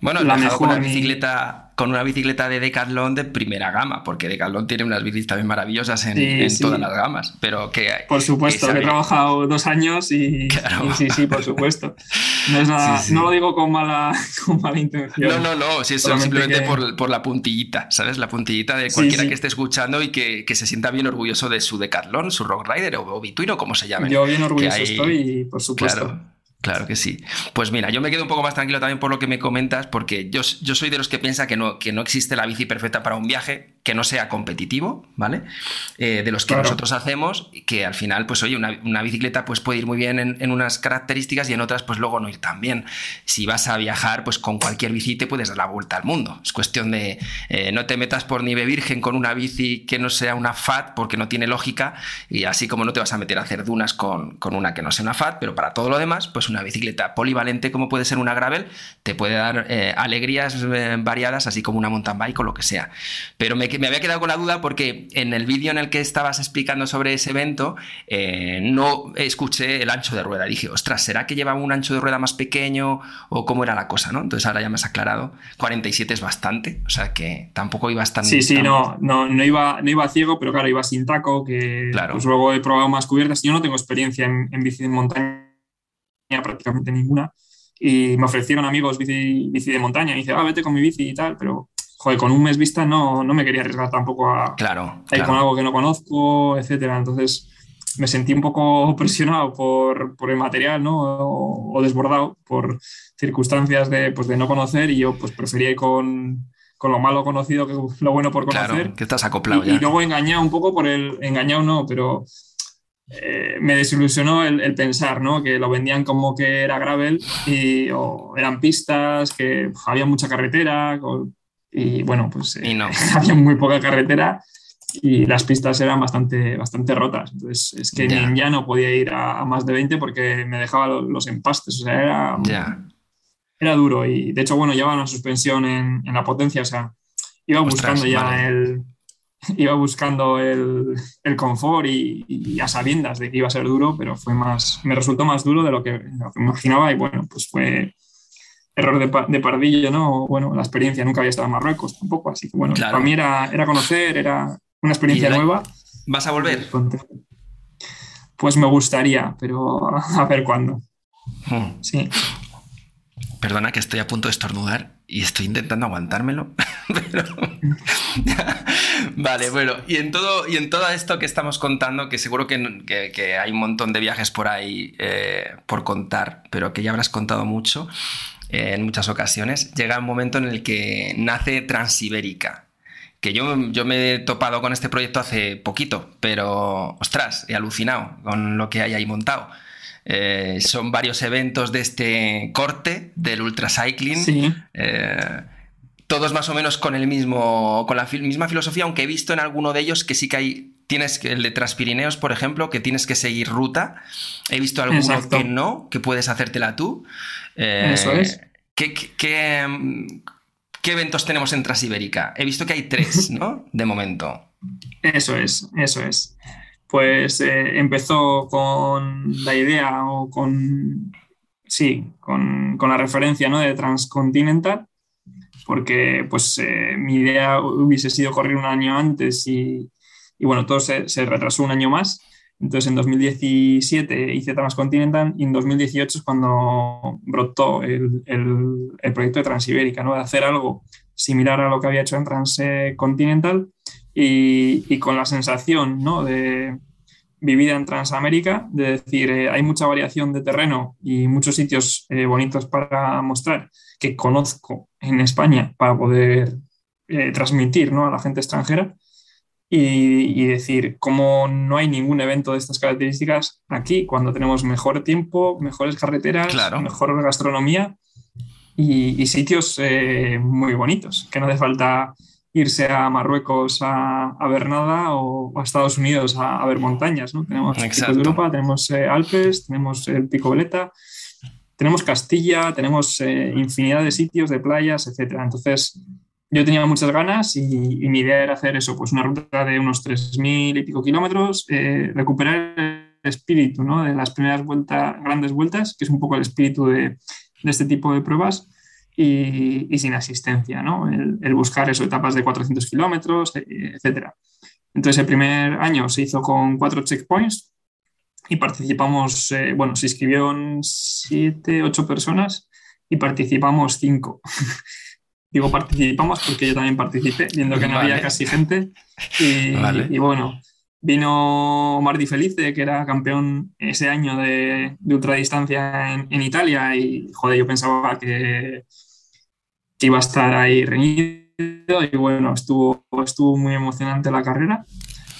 Bueno, la con mejor y- bicicleta, con una bicicleta de Decathlon de primera gama, porque Decathlon tiene unas bicis también maravillosas en, Sí, en sí. todas las gamas, pero que Por supuesto, que he trabajado dos años y, Claro. y sí, sí, por supuesto. No, es nada, Sí, no lo digo con mala, con mala intención. No, no, no, si eso simplemente que- por, por la puntillita, ¿sabes? La puntillita de cualquiera que esté escuchando y que, que se sienta bien orgulloso de su Decathlon, su Rock Rider o, o Bituino, como se llame. Yo bien orgulloso hay- estoy y por supuesto. Claro. Claro que sí. Pues mira, yo me quedo un poco más tranquilo también por lo que me comentas, porque yo, yo soy de los que piensa que no, que no existe la bici perfecta para un viaje que no sea competitivo, ¿vale? Eh, de los que Claro. nosotros hacemos, que al final, pues oye, una, una bicicleta pues puede ir muy bien en, en unas características y en otras, pues luego no ir tan bien. Si vas a viajar, pues con cualquier bici te puedes dar la vuelta al mundo. Es cuestión de eh, no te metas por nieve virgen con una bici que no sea una FAT, porque no tiene lógica, y así como no te vas a meter a hacer dunas con, con una que no sea una FAT, pero para todo lo demás, pues una bicicleta polivalente como puede ser una gravel, te puede dar eh, alegrías eh, variadas, así como una mountain bike o lo que sea. Pero me había quedado con la duda porque en el vídeo en el que estabas explicando sobre ese evento eh, no escuché el ancho de rueda. Dije, ostras, ¿será que llevaba un ancho de rueda más pequeño o cómo era la cosa? ¿no? Entonces ahora ya me has aclarado. 47 es bastante, o sea que tampoco iba tan... Sí, sí, no, no, no, iba, no iba ciego, pero claro, iba sin taco, que claro. pues luego he probado más cubiertas. Yo no tengo experiencia en, en bici de montaña prácticamente ninguna. Y me ofrecieron amigos bici, bici de montaña. Y dice, ah, vete con mi bici y tal, pero joder, con un mes vista no, no me quería arriesgar tampoco a, claro, ir con algo que no conozco, etcétera. Entonces me sentí un poco presionado por, por el material, ¿no? O, desbordado por circunstancias de, pues, de no conocer y yo pues prefería ir con, con lo malo conocido que lo bueno por conocer. Claro, que estás acoplado y, ya. Y luego engañado un poco por el... Engañado no, pero eh, me desilusionó el, pensar ¿no? que lo vendían como que era gravel y o eran pistas, que había mucha carretera y bueno, pues eh, había muy poca carretera y las pistas eran bastante, bastante rotas. Entonces es que ya. no podía ir a, más de 20 porque me dejaba los, empastes, o sea, era, era duro. Y de hecho, bueno, llevaba una suspensión en, la potencia, o sea, iba buscando ya el iba buscando el, el confort y, a sabiendas de que iba a ser duro, pero fue más, me resultó más duro de lo que, imaginaba y bueno, pues fue error de, de, pardillo, ¿no? Bueno, la experiencia nunca había estado en Marruecos tampoco, así que bueno, para mí era, era conocer, era una experiencia nueva. ¿Vas a volver? Pues me gustaría, pero a ver cuándo. Hmm. Sí. Perdona que estoy a punto de estornudar y estoy intentando aguantármelo. vale, bueno, y en, todo, y en todo esto que estamos contando, que seguro que, hay un montón de viajes por ahí eh, por contar, pero que ya habrás contado mucho eh, en muchas ocasiones, llega un momento en el que nace Transibérica. Que yo, yo me he topado con este proyecto hace poquito, pero ostras, he alucinado con lo que hay ahí montado. Eh, son varios eventos de este corte del ultracycling. Eh, todos más o menos con el mismo, con la misma filosofía, aunque he visto en alguno de ellos que sí que hay, tienes que, el de Transpirineos, por ejemplo, que tienes que seguir ruta. He visto algunos que no, que puedes hacértela tú. Eh, Eso es. ¿qué, qué, qué, eventos tenemos en Transibérica? He visto que hay tres, ¿no? De momento. Eso es, eso es pues eh, empezó con la idea o con, sí, con, con la referencia ¿no? de Transcontinental, porque pues eh, mi idea hubiese sido correr un año antes y, y bueno, todo se, se, retrasó un año más. Entonces en 2017 hice Transcontinental y en 2018 es cuando brotó el, el, el proyecto de Transibérica, ¿no? de hacer algo similar a lo que había hecho en Transcontinental y, con la sensación ¿no? de vivida en Transamérica, de decir, eh, hay mucha variación de terreno y muchos sitios eh, bonitos para mostrar que conozco en España para poder eh, transmitir ¿no? a la gente extranjera y, decir, cómo no hay ningún evento de estas características aquí cuando tenemos mejor tiempo, mejores carreteras, mejor gastronomía y, y sitios muy bonitos, que no hace falta irse a Marruecos a, ver nada o, a Estados Unidos a, ver montañas. ¿no? Tenemos de Europa, tenemos eh, Alpes, tenemos el Pico Veleta, tenemos Castilla, tenemos eh, infinidad de sitios, de playas, etc. Entonces, yo tenía muchas ganas y, mi idea era hacer eso, pues una ruta de unos 3.000 y pico kilómetros, eh, recuperar el espíritu ¿no? de las primeras vueltas, grandes vueltas, que es un poco el espíritu de, de este tipo de pruebas y, sin asistencia, ¿no? El, buscar eso, etapas de 400 kilómetros, e, etc. Entonces, el primer año se hizo con cuatro checkpoints y participamos, eh, bueno, se inscribieron siete, ocho personas y participamos cinco. Digo participamos porque yo también participé, viendo que no había casi gente. Y, y bueno, Vino Mardi Felice, que era campeón ese año de, de ultradistancia en, en, Italia, y joder, yo pensaba que, iba a estar ahí reñido, y bueno, estuvo, estuvo muy emocionante la carrera.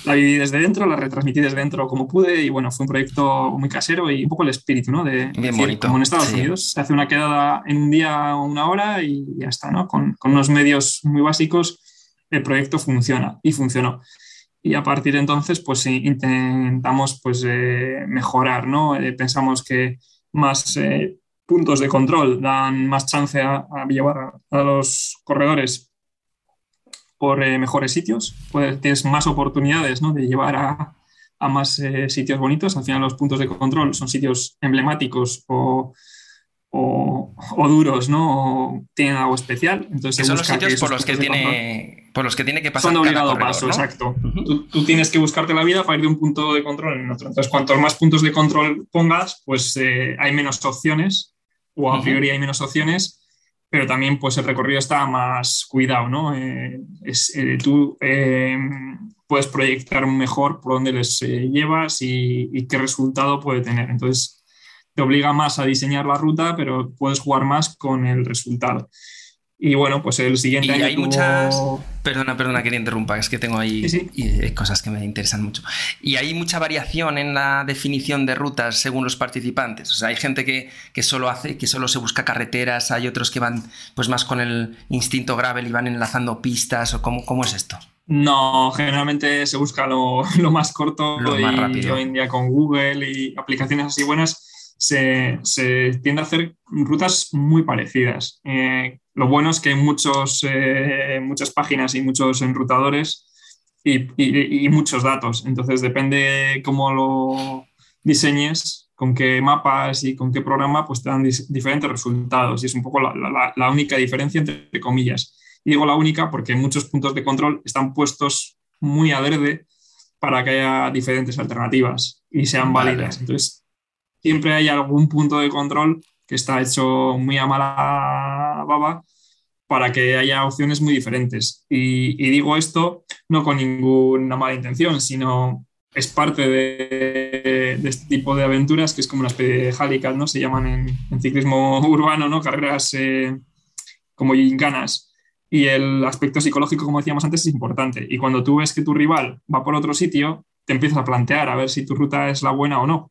La viví desde dentro, la retransmití desde dentro como pude, y bueno, fue un proyecto muy casero y un poco el espíritu, ¿no? De, Bien bonito. Como en Estados Unidos, se hace una quedada en un día o una hora y ya está, ¿no? Con, con unos medios muy básicos, el proyecto funciona y funcionó y a partir de entonces pues intentamos pues eh, mejorar, ¿no? Eh, pensamos que más eh, puntos de control dan más chance a, llevar a, los corredores por eh, mejores sitios, pues tienes más oportunidades ¿no? de llevar a, a más eh, sitios bonitos. Al final los puntos de control son sitios emblemáticos o, o, o duros, ¿no? O tienen algo especial. Entonces son los sitios por los, que tiene, por los que tiene que pasar. son de cada obligado corredor, paso, ¿no? exacto. Tú tienes que buscarte la vida para ir de un punto de control en otro. Entonces, cuantos más puntos de control pongas, pues eh, hay menos opciones, o a priori hay menos opciones, pero también pues el recorrido está más cuidado, ¿no? Eh, es, eh, tú eh, puedes proyectar mejor por dónde les eh, llevas y, y qué resultado puede tener. Entonces, te obliga más a diseñar la ruta, pero puedes jugar más con el resultado. Y bueno, pues el siguiente Y año hay tuvo- muchas. Perdona, perdona que te interrumpa, es que tengo ahí Sí, sí. y, eh, cosas que me interesan mucho. Y hay mucha variación en la definición de rutas según los participantes. O sea, hay gente que, que solo hace, que solo se busca carreteras, hay otros que van pues más con el instinto gravel y van enlazando pistas, o cómo, cómo es esto. No, generalmente se busca lo, lo más corto Lo más rápido. hoy en día con Google y aplicaciones así buenas se, se tiende a hacer rutas muy parecidas. Eh, lo bueno es que hay muchos, eh, muchas páginas y muchos enrutadores y, y- y muchos datos. Entonces depende cómo lo diseñes, con qué mapas y con qué programa, pues te dan diferentes resultados. Y es un poco la, la- la única diferencia entre comillas. Y digo la única porque muchos puntos de control están puestos muy a verde para que haya diferentes alternativas y sean Vale. válidas. Entonces, siempre hay algún punto de control que está hecho muy a mala baba para que haya opciones muy diferentes. Y, y digo esto no con ninguna mala intención, sino es parte de, de este tipo de aventuras que es como una especie de handicap, ¿no? Se llaman en, en ciclismo urbano, ¿no? Carreras eh, como gincanas. Y el aspecto psicológico, como decíamos antes, es importante. Y cuando tú ves que tu rival va por otro sitio, te empiezas a plantear a ver si tu ruta es la buena o no.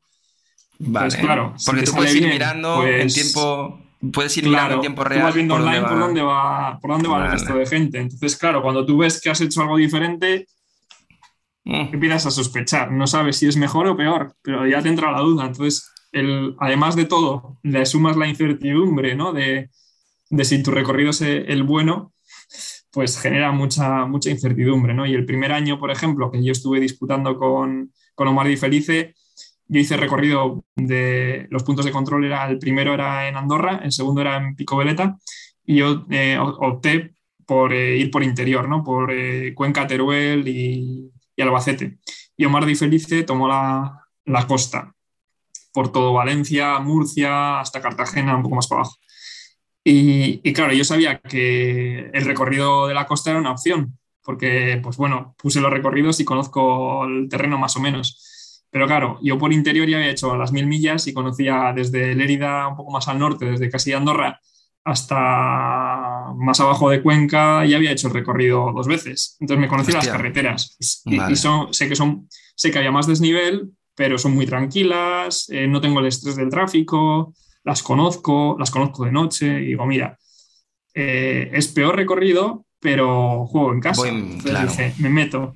Vale. Pues claro, Porque tú puedes ir bien, mirando en pues- tiempo. Puedes ir mirando Claro, en tiempo tú real. vas viendo por dónde online por dónde va, por dónde va Vale. el resto de gente. Entonces, claro, cuando tú ves que has hecho algo diferente, Mm. empiezas a sospechar. No sabes si es mejor o peor, pero ya te entra la duda. Entonces, el, además de todo, le sumas la incertidumbre, ¿no? De, de si tu recorrido es el bueno, pues genera mucha, mucha incertidumbre, ¿no? Y el primer año, por ejemplo, que yo estuve disputando con, con Omar Di Felice, yo hice recorrido de los puntos de control, era, el primero era en Andorra, el segundo era en Pico Veleta, y yo eh, opté por eh, ir por interior, ¿no? Por eh, Cuenca, Teruel y, Albacete. Y Omar Di Felice tomó la, la costa, por todo Valencia, Murcia, hasta Cartagena, un poco más para abajo. Y, y claro, yo sabía que el recorrido de la costa era una opción, porque, pues bueno, puse los recorridos y conozco el terreno más o menos. Pero claro, yo por interior ya había hecho las mil millas y conocía desde Lérida, un poco más al norte, desde casi Andorra, hasta más abajo de Cuenca, ya había hecho el recorrido dos veces. Entonces me conocía las carreteras. Y, Vale. y son, sé que son, sé que había más desnivel, pero son muy tranquilas, eh, no tengo el estrés del tráfico, las conozco, las conozco de noche, y digo, mira, eh, es peor recorrido, pero juego en casa. Voy- Entonces claro. dije, me meto.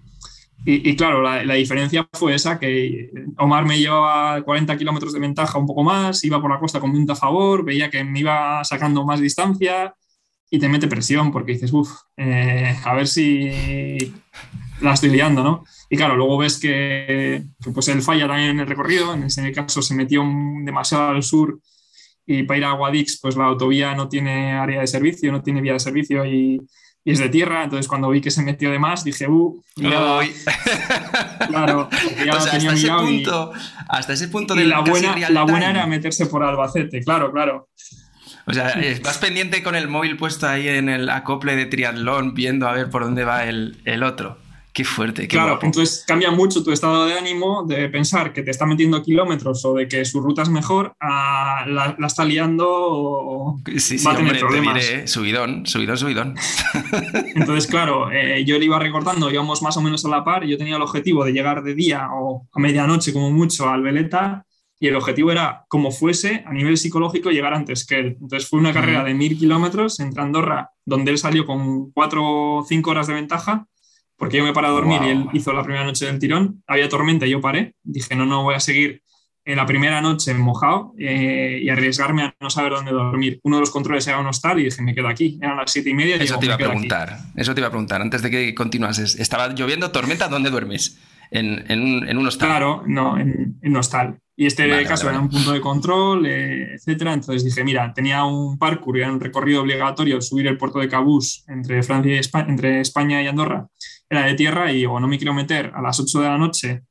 Y, y claro, la, la diferencia fue esa, que Omar me llevaba 40 kilómetros de ventaja, un poco más, iba por la costa con viento a favor, veía que me iba sacando más distancia y te mete presión porque dices, uff, a ver si la estoy liando, ¿no? Y claro, luego ves que, pues él falla también en el recorrido, en ese caso se metió demasiado al sur y para ir a Guadix, pues la autovía no tiene área de servicio, no tiene vía de servicio y, y es de tierra, entonces cuando vi que se metió de más dije, uh, Uy. claro, ya o sea, tenía hasta ese y- punto, hasta ese punto y del la buena, la buena era meterse por Albacete, claro, claro. O sea, eh, vas pendiente con el móvil puesto ahí en el acople de triatlón, viendo a ver por dónde va el, el otro. Qué fuerte, qué Claro, guapo. entonces cambia mucho tu estado de ánimo de pensar que te está metiendo kilómetros o de que su ruta es mejor a la, la está liando o Sí, sí, va a tener hombre, te problemas. diré, subidón, subidón, subidón. Entonces, claro, eh, yo le iba recordando, íbamos más o menos a la par, yo tenía el objetivo de llegar de día o a medianoche como mucho al Veleta y el objetivo era, como fuese, a nivel psicológico, llegar antes que él. Entonces fue una carrera de mil kilómetros entre Andorra, donde él salió con cuatro o cinco horas de ventaja, porque yo me paré a dormir y él hizo la primera noche del tirón. Había tormenta y yo paré. Dije, no, no voy a seguir en la primera noche mojado eh, y arriesgarme a no saber dónde dormir. Uno de los controles era un hostal y dije, me quedo aquí. Eran las siete y media. Y eso digo, te iba a preguntar. Eso te iba a preguntar antes de que continuases. Estaba lloviendo, tormenta, ¿dónde duermes? En, en un, en un hostal. Claro, no, en, en hostal. Y este Vale, caso vale, era un punto de control, eh, etcétera. Entonces dije, mira, tenía un parkour, era un recorrido obligatorio, subir el puerto de Cabús entre Francia y España, entre España y Andorra. Era de tierra y digo, no me quiero meter a las 8 de la noche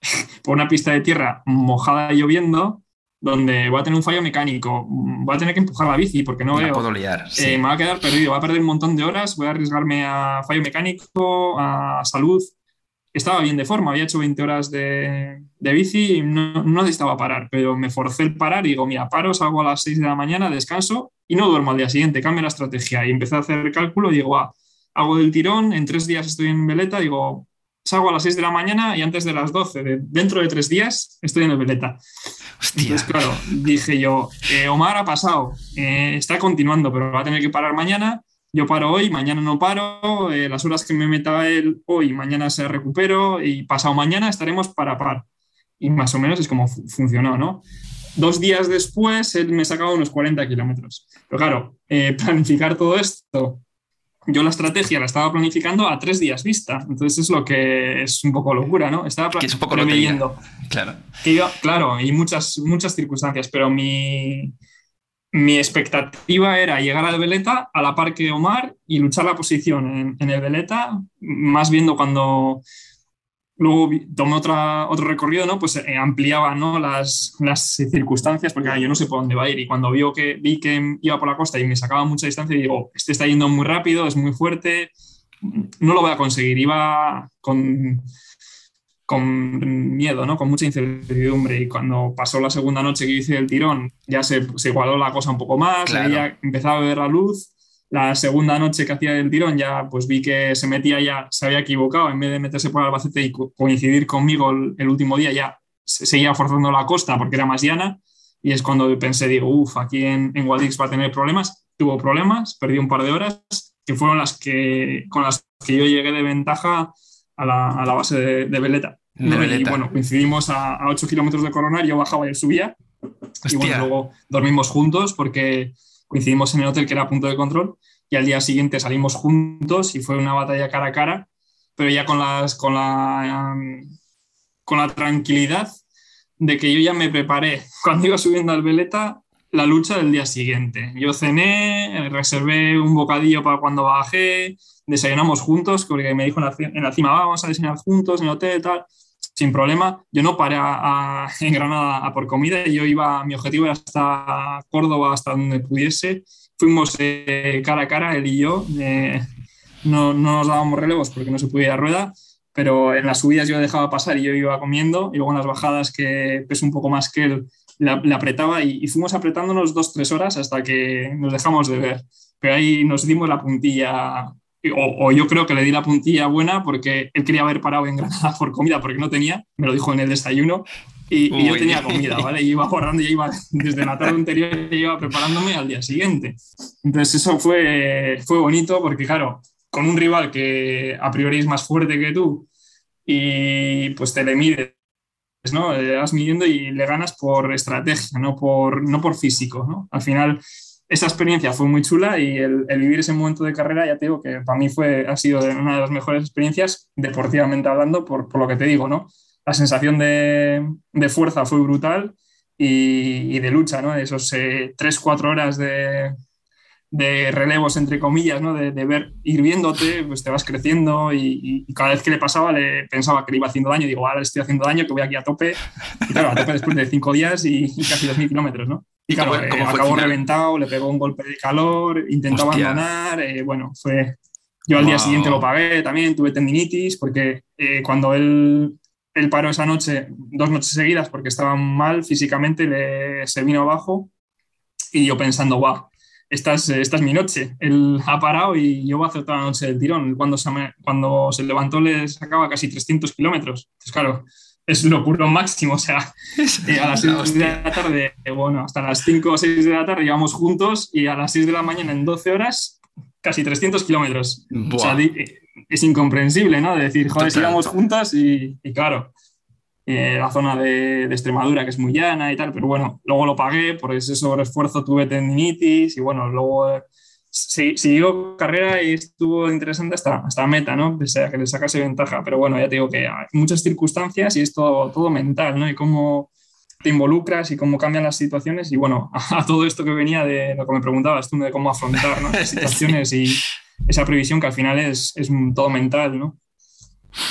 por una pista de tierra mojada y lloviendo, donde voy a tener un fallo mecánico, voy a tener que empujar la bici porque no la veo. puedo liar. sí. Eh, me va a quedar perdido, voy a perder un montón de horas, voy a arriesgarme a fallo mecánico, a salud. Estaba bien de forma, había hecho 20 horas de, de bici y no, no necesitaba parar, pero me forcé el parar y digo, mira, paro, salgo a las 6 de la mañana, descanso y no duermo al día siguiente, cambio la estrategia y empecé a hacer el cálculo y digo, ah, hago del tirón, en tres días estoy en Veleta, digo, salgo a las 6 de la mañana y antes de las 12, de- dentro de tres días, estoy en el Veleta. Hostia. Entonces, claro, dije yo, eh, Omar ha pasado, eh, está continuando, pero va a tener que parar mañana. Yo paro hoy, mañana no paro, eh, las horas que me meta él hoy, mañana se recupero y pasado mañana estaremos para par. Y más o menos es como fu- funcionó, ¿no? Dos días después él me sacaba unos 40 kilómetros. Pero claro, eh, planificar todo esto, yo la estrategia la estaba planificando a tres días vista. Entonces es lo que es un poco locura, ¿no? Estaba Que es un poco preveyendo Claro. que iba- claro, y muchas, muchas circunstancias, pero mi, mi expectativa era llegar al Veleta a la par que Omar y luchar la posición en, en el Veleta, más viendo cuando luego tomé otra, otro recorrido, ¿no? Pues eh, ampliaba ¿no? las, las circunstancias, porque ah, yo no sé por dónde va a ir. Y cuando vio que, vi que iba por la costa y me sacaba mucha distancia, digo, este está yendo muy rápido, es muy fuerte, no lo voy a conseguir. Iba con, con miedo, ¿no? Con mucha incertidumbre. Y cuando pasó la segunda noche que hice el tirón, ya se, se igualó la cosa un poco más, Claro. ya empezaba a ver la luz. La segunda noche que hacía el tirón ya pues vi que se metía ya, se había equivocado, en vez de meterse por Albacete y co- coincidir conmigo el, el último día, ya se seguía forzando la costa porque era más llana. Y es cuando pensé, digo, uff, aquí en, en Guadix va a tener problemas. Tuvo problemas, perdí un par de horas, que fueron las que, con las que yo llegué de ventaja a la, a la base de, de Veleta. De ¿no? Y bueno, coincidimos a, a 8 kilómetros de Coronar, yo bajaba y él subía. Y Hostia. bueno, luego dormimos juntos porque coincidimos en el hotel que era punto de control y al día siguiente salimos juntos y fue una batalla cara a cara, pero ya con, las, con, la, con la tranquilidad de que yo ya me preparé cuando iba subiendo al Veleta la lucha del día siguiente. Yo cené, reservé un bocadillo para cuando bajé, desayunamos juntos, porque me dijo en la, en la cima, "Ah, vamos a desayunar juntos en el hotel, tal, sin problema. Yo no paré en Granada a por comida, yo iba, mi objetivo era hasta Córdoba, hasta donde pudiese. Fuimos eh, cara a cara, él y yo. eh, no, no nos dábamos relevos porque no se podía ir a rueda, pero en las subidas yo dejaba pasar y yo iba comiendo, y luego en las bajadas que peso un poco más que él, le, le apretaba y, y fuimos apretándonos dos, tres horas hasta que nos dejamos de ver. Pero ahí nos dimos la puntilla, o, o yo creo que le di la puntilla buena porque él quería haber parado en Granada por comida porque no tenía, me lo dijo en el desayuno. Y, y yo tenía comida, ¿vale? Y iba ahorrando, y iba desde la tarde anterior, y iba preparándome al día siguiente. Entonces eso fue, fue bonito porque, claro, con un rival que a priori es más fuerte que tú y pues te le mides, ¿no? Le vas midiendo y le ganas por estrategia, no por, no por físico, ¿no? Al final, esa experiencia fue muy chula y el, vivir ese momento de carrera, ya te digo que para mí fue, ha sido una de las mejores experiencias, deportivamente hablando, por, por lo que te digo, ¿no? La sensación de, de fuerza fue brutal y, y de lucha, ¿no? Esos eh, tres, cuatro horas de, de relevos, entre comillas, ¿no? De, de, ver, ir viéndote, pues te vas creciendo y, y, cada vez que le pasaba le pensaba que le iba haciendo daño, digo, ahora le estoy haciendo daño, que voy aquí a tope, y claro, a tope después de cinco días y, y casi dos mil kilómetros, ¿no? Y claro, cómo, cómo eh, acabó reventado, le pegó un golpe de calor, intentó Hostia. abandonar, eh, bueno, fue... Yo al wow. día siguiente lo pagué también, tuve tendinitis, porque eh, cuando él, él paró esa noche, dos noches seguidas, porque estaba mal físicamente, le, se vino abajo y yo pensando, guau, esta es, esta es mi noche. Él ha parado y yo voy a hacer toda la noche del tirón. Cuando se, cuando se levantó le sacaba casi 300 kilómetros. Entonces, claro, es lo puro máximo. O sea, eh, a las 6 de la tarde, eh, bueno, hasta las 5 o 6 de la tarde íbamos juntos y a las 6 de la mañana en 12 horas, casi 300 kilómetros. O sea, es incomprensible, ¿no? De decir, joder, sigamos juntos y, y claro. Eh, la zona de, de, Extremadura, que es muy llana y tal, pero bueno, luego lo pagué, por ese sobreesfuerzo tuve tendinitis y bueno, luego eh, siguió carrera y estuvo interesante hasta, hasta meta, ¿no? Pese a que le sacase ventaja, pero bueno, ya te digo que hay muchas circunstancias y es todo, todo mental, ¿no? Y cómo te involucras y cómo cambian las situaciones y bueno, a, todo esto que venía de lo que me preguntabas tú, de cómo afrontar ¿no? las situaciones y esa previsión que al final es, es todo mental, ¿no?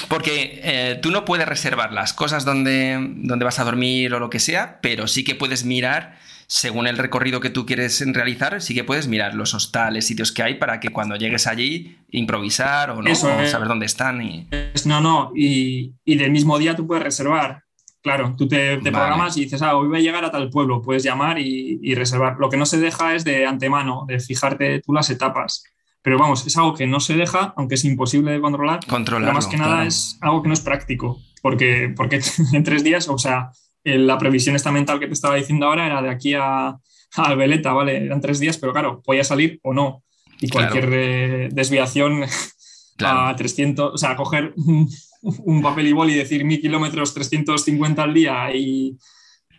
Porque eh, tú no puedes reservar las cosas donde, donde vas a dormir o lo que sea, pero sí que puedes mirar, según el recorrido que tú quieres realizar, sí que puedes mirar los hostales, sitios que hay para que cuando llegues allí improvisar o no, saber dónde están. Y... No, no, y, y, del mismo día tú puedes reservar. Claro, tú te, programas y dices, ah, hoy voy a llegar a tal pueblo, puedes llamar y, y reservar. Lo que no se deja es de antemano, de fijarte tú las etapas. Pero vamos, es algo que no se deja, aunque es imposible de controlar. Controlar. Más que nada es algo que no es práctico, porque, porque en tres días, o sea, la previsión esta mental que te estaba diciendo ahora era de aquí a, a Veleta, ¿vale? Eran tres días, pero claro, podía salir o no. Y cualquier eh, desviación a 300, o sea, coger un, papel y boli y decir mil kilómetros, 350 al día y,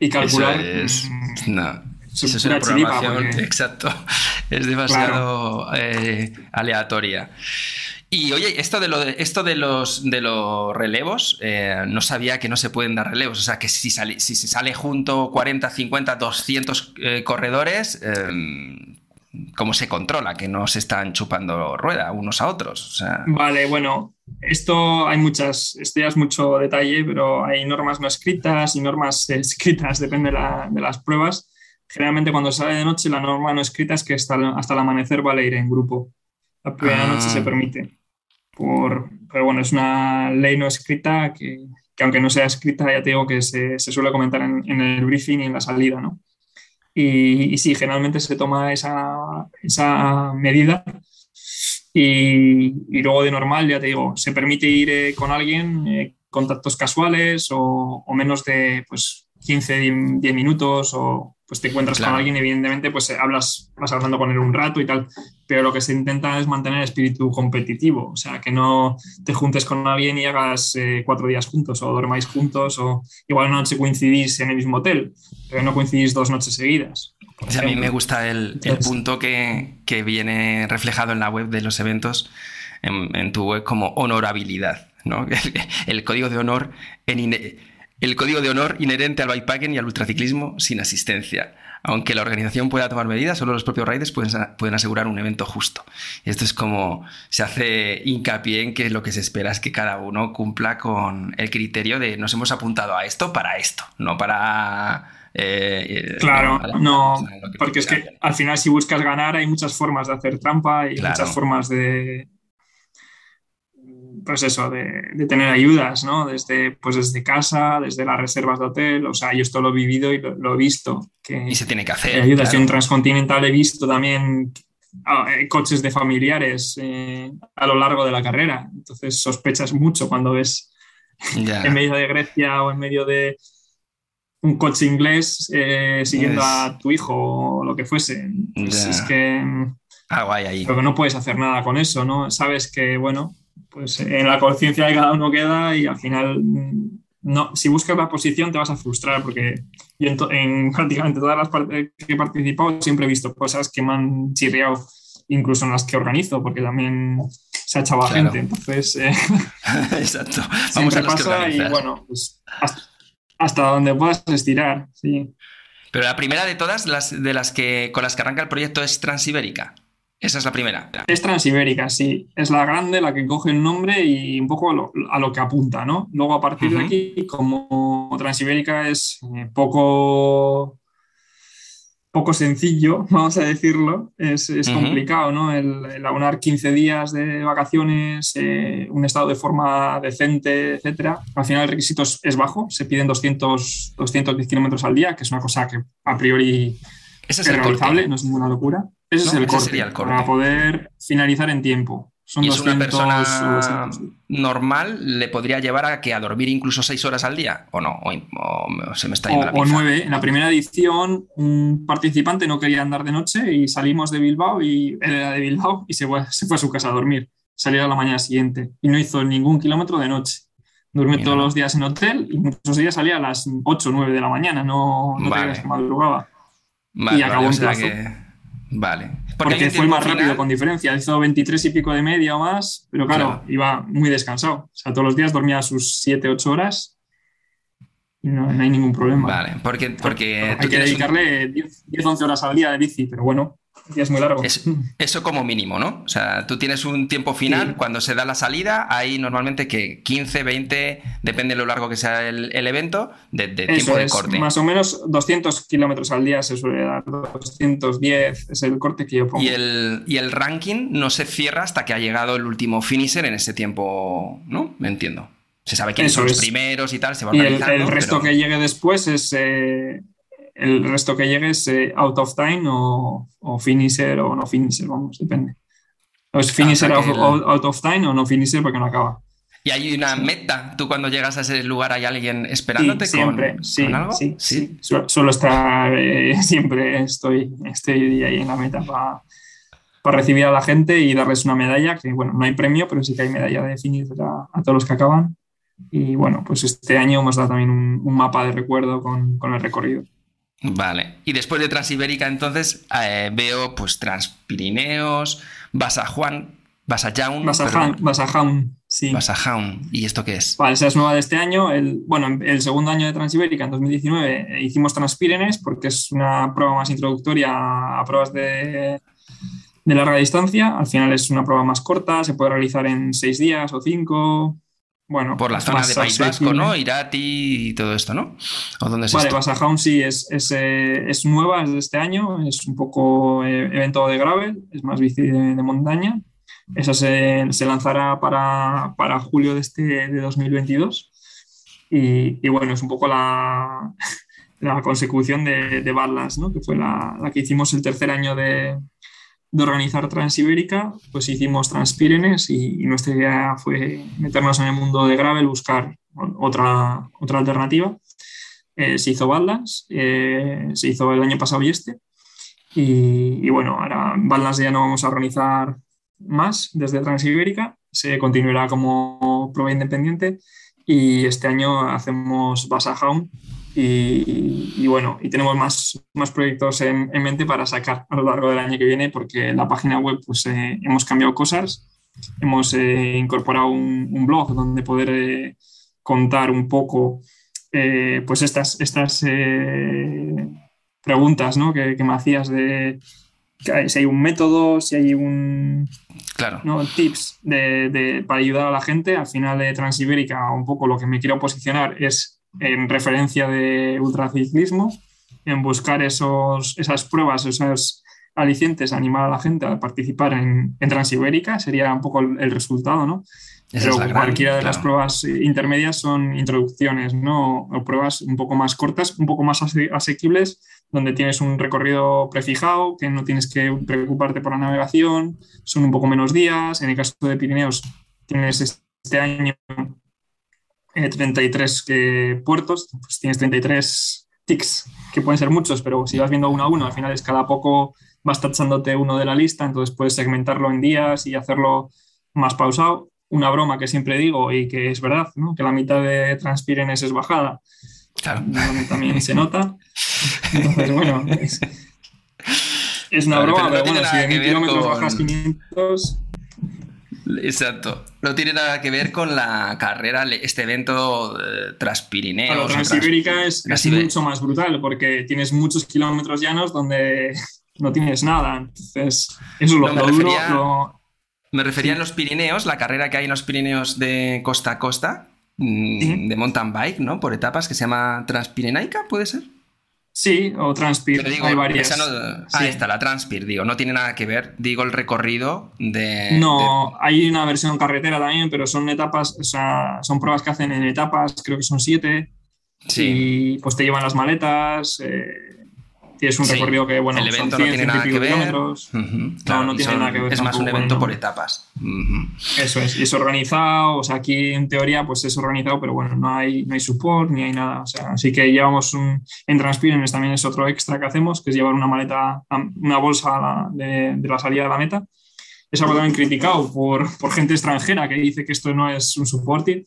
y calcular. es, mm, no eso es una programación, exacto, es demasiado eh, aleatoria. Y oye, esto de, lo esto de, los, de los relevos, eh, no sabía que no se pueden dar relevos. O sea, que si, sale, si se sale junto 40, 50, 200 corredores, eh, ¿cómo se controla que no se están chupando rueda unos a otros? Vale, bueno, esto hay muchas, esto ya es mucho detalle, pero hay normas no escritas y normas escritas, depende de las pruebas generalmente cuando sale de noche la norma no escrita es que hasta, hasta el amanecer vale ir en grupo. La primera noche se ah. permite. Por, pero bueno, es una ley no escrita que, que, aunque no sea escrita, ya te digo que se, se suele comentar en, en, el briefing y en la salida, ¿no? Y, y sí, generalmente se toma esa, esa medida y, y, luego de normal, ya te digo, se permite ir eh, con alguien, eh, contactos casuales o, o, menos de pues, 15, 10 minutos o, pues te encuentras con alguien, evidentemente, pues hablas, vas hablando con él un rato y tal, pero lo que se intenta es mantener el espíritu competitivo, o sea, que no te juntes con alguien y hagas eh, cuatro días juntos o dormáis juntos o igual una noche coincidís en el mismo hotel, pero no coincidís dos noches seguidas. a mí me gusta el, el punto que, que, viene reflejado en la web de los eventos, en, en tu web como honorabilidad, ¿no? el, código de honor en el código de honor inherente al bikepacking y al ultraciclismo sin asistencia. Aunque la organización pueda tomar medidas, solo los propios riders pueden, asegurar un evento justo. Esto es como se hace hincapié en que lo que se espera es que cada uno cumpla con el criterio de nos hemos apuntado a esto para esto, no para... Eh, claro, no, porque es que al final si buscas ganar hay muchas formas de hacer trampa y muchas formas de, pues eso, de, tener ayudas, ¿no? Desde, pues desde casa, desde las reservas de hotel, o sea, yo esto lo he vivido y lo, he visto. Que y se tiene que hacer. Ayudas. Yo en Transcontinental he visto también ah, eh, coches de familiares eh, a lo largo de la carrera, entonces sospechas mucho cuando ves en medio de Grecia o en medio de un coche inglés eh, siguiendo a tu hijo o lo que fuese. Pues es que... Algo hay ahí. Pero no puedes hacer nada con eso, ¿no? Sabes que, bueno, pues en la conciencia de cada uno queda y al final, no, si buscas la posición te vas a frustrar porque yo en, prácticamente todas las partes que he participado siempre he visto cosas que me han chirriado, incluso en las que organizo, porque también se ha echado a gente. Entonces, eh, exacto. Vamos a pasa y bueno, pues hasta, donde puedas estirar, sí. Pero la primera de todas, las de las que con las que arranca el proyecto es Transibérica. Esa es la primera. Es transibérica, sí. Es la grande, la que coge el nombre y un poco a lo, que apunta, ¿no? Luego, a partir de aquí, como transibérica es eh, poco, poco sencillo, vamos a decirlo, es, complicado, ¿no? El, aunar 15 días de vacaciones, eh, un estado de forma decente, etcétera. Al final, el requisito es, bajo, se piden 200, 210 kilómetros al día, que es una cosa que a priori es, realizable, no es ninguna locura. Ese, es el, corte, Para poder finalizar en tiempo. Son y es una persona normal le podría llevar a que a dormir incluso seis horas al día o no o, se me está yendo o, nueve. En la primera edición un participante no quería andar de noche y salimos de Bilbao y él era de Bilbao y se fue, se fue a su casa a dormir. Salió a la mañana siguiente y no hizo ningún kilómetro de noche. Duerme todos los días en hotel y muchos días salía a las 8 o 9 de la mañana, no, no Vale. que madrugaba. Vale, y acabó vale, o en sea plazo. que- Vale. Porque, un fue más tiempo rápido final- con diferencia. Hizo 23 y pico de media o más, pero claro, Claro. iba muy descansado. O sea, todos los días dormía sus 7, 8 horas y no, no hay ningún problema. Vale, porque, porque Hay que tienes un- dedicarle 10, 10, 11 horas al día de bici, pero bueno, es muy largo. Es- eso como mínimo, ¿no? O sea, tú tienes un tiempo final, Sí. cuando se da la salida, hay normalmente que 15, 20, depende de lo largo que sea el, el evento, de, tiempo de es, corte. más o menos 200 kilómetros al día se suele dar, 210 es el corte que yo pongo. Y el, y el ranking no se cierra hasta que ha llegado el último finisher en ese tiempo, ¿no? Me entiendo. Se sabe quiénes Eso son los es. primeros y tal, se va Y el, el resto pero- que llegue después es eh, el resto que llegue es eh, out of time o, o finisher o no finisher, vamos, depende. O es finisher Ah, o sea out, out of time o no finisher porque no acaba. Y hay una meta. Tú cuando llegas a ese lugar hay alguien Sí, esperándote con- siempre, con, sí, algo. sí, sí. Su- Suelo estar, eh, siempre estoy, estoy ahí en la meta para recibir a la gente y darles una medalla, que bueno, no hay premio, pero sí que hay medalla de finisher a, a todos los que acaban. Y bueno, pues este año hemos dado también un, un mapa de recuerdo con, con el recorrido. Vale. Y después de Transibérica, entonces eh, veo pues Transpirineos, Basajuan, Basajaun. Basajaun. Basajaun, sí. Basajaun. ¿Y esto qué es? Vale, esa es nueva de este año. El, bueno, el segundo año de Transibérica, en 2019, eh, hicimos Transpirenes porque es una prueba más introductoria a pruebas de, de larga distancia. Al final es una prueba más corta, se puede realizar en seis días o cinco. Bueno, Por la zona de País Vasco. ¿no? Irati y todo esto, ¿no? ¿O dónde es Vale? Basajaun sí es, es, eh, es nueva, es de este año, es un poco eh, evento de gravel, es más bici de, de montaña. Esa se, se lanzará para, para julio de, este, de 2022. Y, y bueno, es un poco la, la consecución de, de Badlands, ¿no? que fue la, la que hicimos el tercer año de, de organizar Transibérica, pues hicimos Transpirenes y, y nuestra idea fue meternos en el mundo de gravel, buscar otra, otra alternativa. Eh, se hizo Badlands, eh, se hizo el año pasado y este. Y, y bueno, ahora Badlands ya no vamos a organizar más desde Transibérica, se continuará como prueba independiente y este año hacemos Basajaun y, y, bueno, y tenemos más, más proyectos en, en, mente para sacar a lo largo del año que viene porque en la página web pues eh, hemos cambiado cosas, hemos eh, incorporado un, un, blog donde poder eh, contar un poco pues estas, estas preguntas ¿no? que, que, me hacías de si hay un método, si hay un claro. ¿no? tips de, de, para ayudar a la gente. Al final de Transibérica, un poco lo que me quiero posicionar es en referencia de ultraciclismo, en buscar esos, esas pruebas, esos alicientes, animar a la gente a participar en, en Transibérica, sería un poco el, el resultado, ¿no? Esa Pero cualquiera gran, de las claro. pruebas intermedias son introducciones, ¿no? O pruebas un poco más cortas, un poco más ase asequibles, donde tienes un recorrido prefijado, que no tienes que preocuparte por la navegación, son un poco menos días. En el caso de Pirineos, tienes este año eh, 33 eh, puertos, pues tienes 33 tics, que pueden ser muchos, pero si vas viendo uno a uno, al final es cada poco vas tachándote uno de la lista, entonces puedes segmentarlo en días y hacerlo más pausado. Una broma que siempre digo y que es verdad, ¿no? que la mitad de Transpirenes es bajada. Claro. También se nota. Entonces, bueno, es, es una broma, pero pero, no bueno, si ver kilómetros con- bajas 500, Exacto. No tiene nada que ver con la carrera, este evento eh, Transpirineos. Claro, o Trans- Transibérica es, mucho más brutal porque tienes muchos kilómetros llanos donde no tienes nada. Entonces, eso lo, No, me lo duro. refería- lo- Me refería en los Pirineos, la carrera que hay en los Pirineos de costa a costa, mm, Sí. de mountain bike, ¿no? Por etapas, que se llama Transpirenaica, ¿puede ser? Sí, o Transpir. Pero digo, hay varias. no- Sí. Ahí está, la Transpir, digo, no tiene nada que ver, digo el recorrido de... No, hay una versión carretera también, pero son etapas, o sea, son pruebas que hacen en etapas, creo que son siete, Sí, y pues te llevan las maletas, eh, tienes un Sí, recorrido que, bueno, el son evento no 100, tiene 100 y nada que pico ver. kilómetros. Claro, no y tiene son- nada que ver Es más un evento no. por etapas. Eso es, y es organizado, o sea, aquí en teoría pues es organizado, pero bueno, no hay, no hay support ni hay nada, o sea, así que llevamos un, en Transpirenes también es otro extra que hacemos, que es llevar una maleta, una bolsa de, de la salida de la meta. Es algo también criticado por, por gente extranjera que dice que esto no es un supported,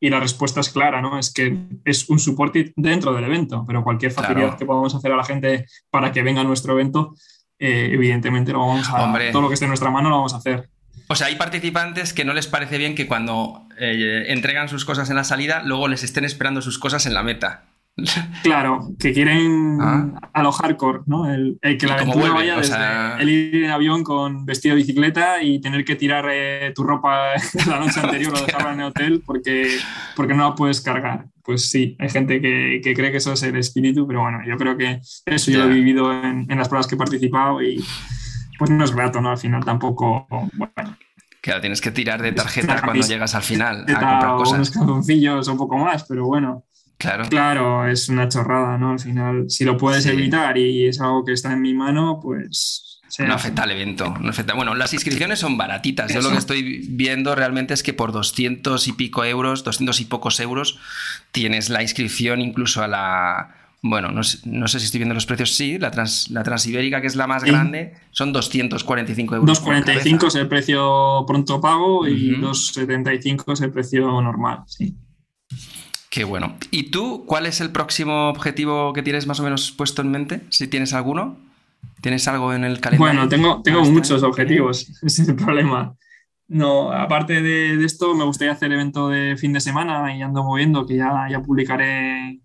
y la respuesta es clara, ¿no? Es que es un support dentro del evento, pero cualquier facilidad que podamos hacer a la gente para que venga a nuestro evento, eh, evidentemente lo vamos a, todo lo que esté en nuestra mano lo vamos a hacer. O sea, hay participantes que no les parece bien que cuando eh, entregan sus cosas en la salida, luego les estén esperando sus cosas en la meta. Claro, que quieren ah. a lo hardcore, ¿no? El, que la aventura vaya desde el ir en avión con vestido de bicicleta y tener que tirar eh, tu ropa la noche anterior o dejarla en el hotel porque, porque no la puedes cargar. Pues sí, hay gente que, cree que eso es el espíritu, pero bueno, yo creo que eso yo lo he vivido en, en, las pruebas que he participado y pues no es grato, ¿no? Al final tampoco, bueno. Claro, tienes que tirar de tarjeta cuando llegas al final a comprar cosas. Unos calzoncillos o un poco más, pero bueno. Claro. Claro, es una chorrada, ¿no? Al final, si lo puedes evitar y es algo que está en mi mano, pues. No afecta al evento. No afecta. Bueno, las inscripciones son baratitas. Yo lo que estoy viendo realmente es que por 200 y pico euros, 200 y pocos euros, tienes la inscripción incluso a la. Bueno, no sé, si estoy viendo los precios, sí, la, trans, la transibérica, que es la más grande, son 245 euros. 245 es el precio pronto pago y 275 es el precio normal, sí. Qué bueno. ¿Y tú cuál es el próximo objetivo que tienes más o menos puesto en mente? Si tienes alguno. ¿Tienes algo en el calendario? Bueno, tengo, tengo muchos objetivos, ese es el problema. No, aparte de, esto, me gustaría hacer evento de fin de semana y ando moviendo, que ya, ya publicaré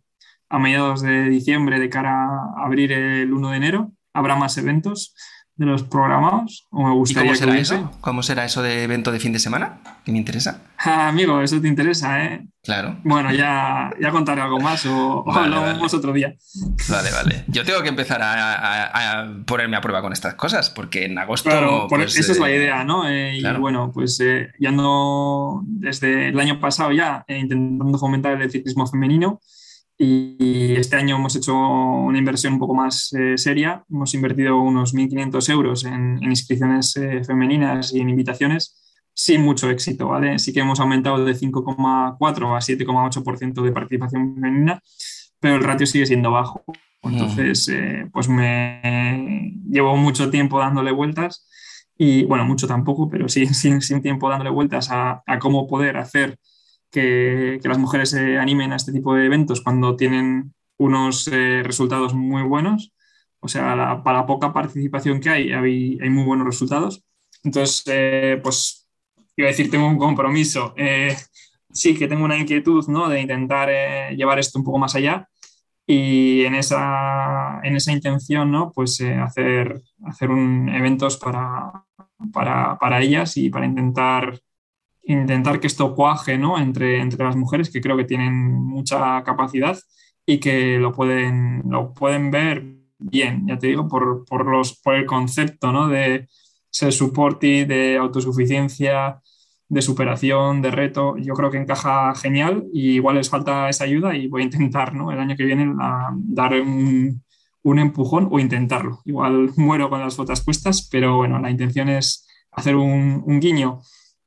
a mediados de diciembre de cara a abrir el 1 de enero. Habrá más eventos de los programados. O me gustaría cómo será eso? ¿Cómo será eso de evento de fin de semana? Que me interesa. Ah, amigo, eso te interesa, ¿eh? Claro. Bueno, ya, ya contaré algo más o, hablamos otro día. Vale, vale. Yo tengo que empezar a, ponerme a prueba con estas cosas, porque en agosto. Claro, pues, esa es la eh, idea, ¿no? Eh, y bueno, pues eh, ya ando desde el año pasado ya intentando fomentar el ciclismo femenino y este año hemos hecho una inversión un poco más eh, seria. Hemos invertido unos 1.500 euros en, inscripciones eh, femeninas y en invitaciones, sin mucho éxito, ¿vale? Sí que hemos aumentado de 5,4 a 7,8% de participación femenina, pero el ratio sigue siendo bajo. Entonces, mm. eh, pues me llevo mucho tiempo dándole vueltas y, bueno, mucho tampoco, pero sí, sin, sin tiempo dándole vueltas a, a cómo poder hacer que, las mujeres se animen a este tipo de eventos cuando tienen unos eh, resultados muy buenos. O sea, para la poca participación que hay, hay, muy buenos resultados. Entonces, eh, pues, iba a decir, tengo un compromiso. Eh, sí, que tengo una inquietud, ¿no? De intentar llevar esto un poco más allá y en esa, en esa intención, ¿no? Pues hacer, hacer un, eventos para, para, para ellas y para intentar intentar que esto cuaje ¿no? entre, entre las mujeres que creo que tienen mucha capacidad y que lo pueden, lo pueden ver bien, ya te digo, por, por los, por el concepto ¿no? de ser y de autosuficiencia, de superación, de reto. Yo creo que encaja genial y igual les falta esa ayuda y voy a intentar ¿no? el año que viene dar un, un empujón o intentarlo. Igual muero con las fotos puestas, pero bueno, la intención es hacer un, un guiño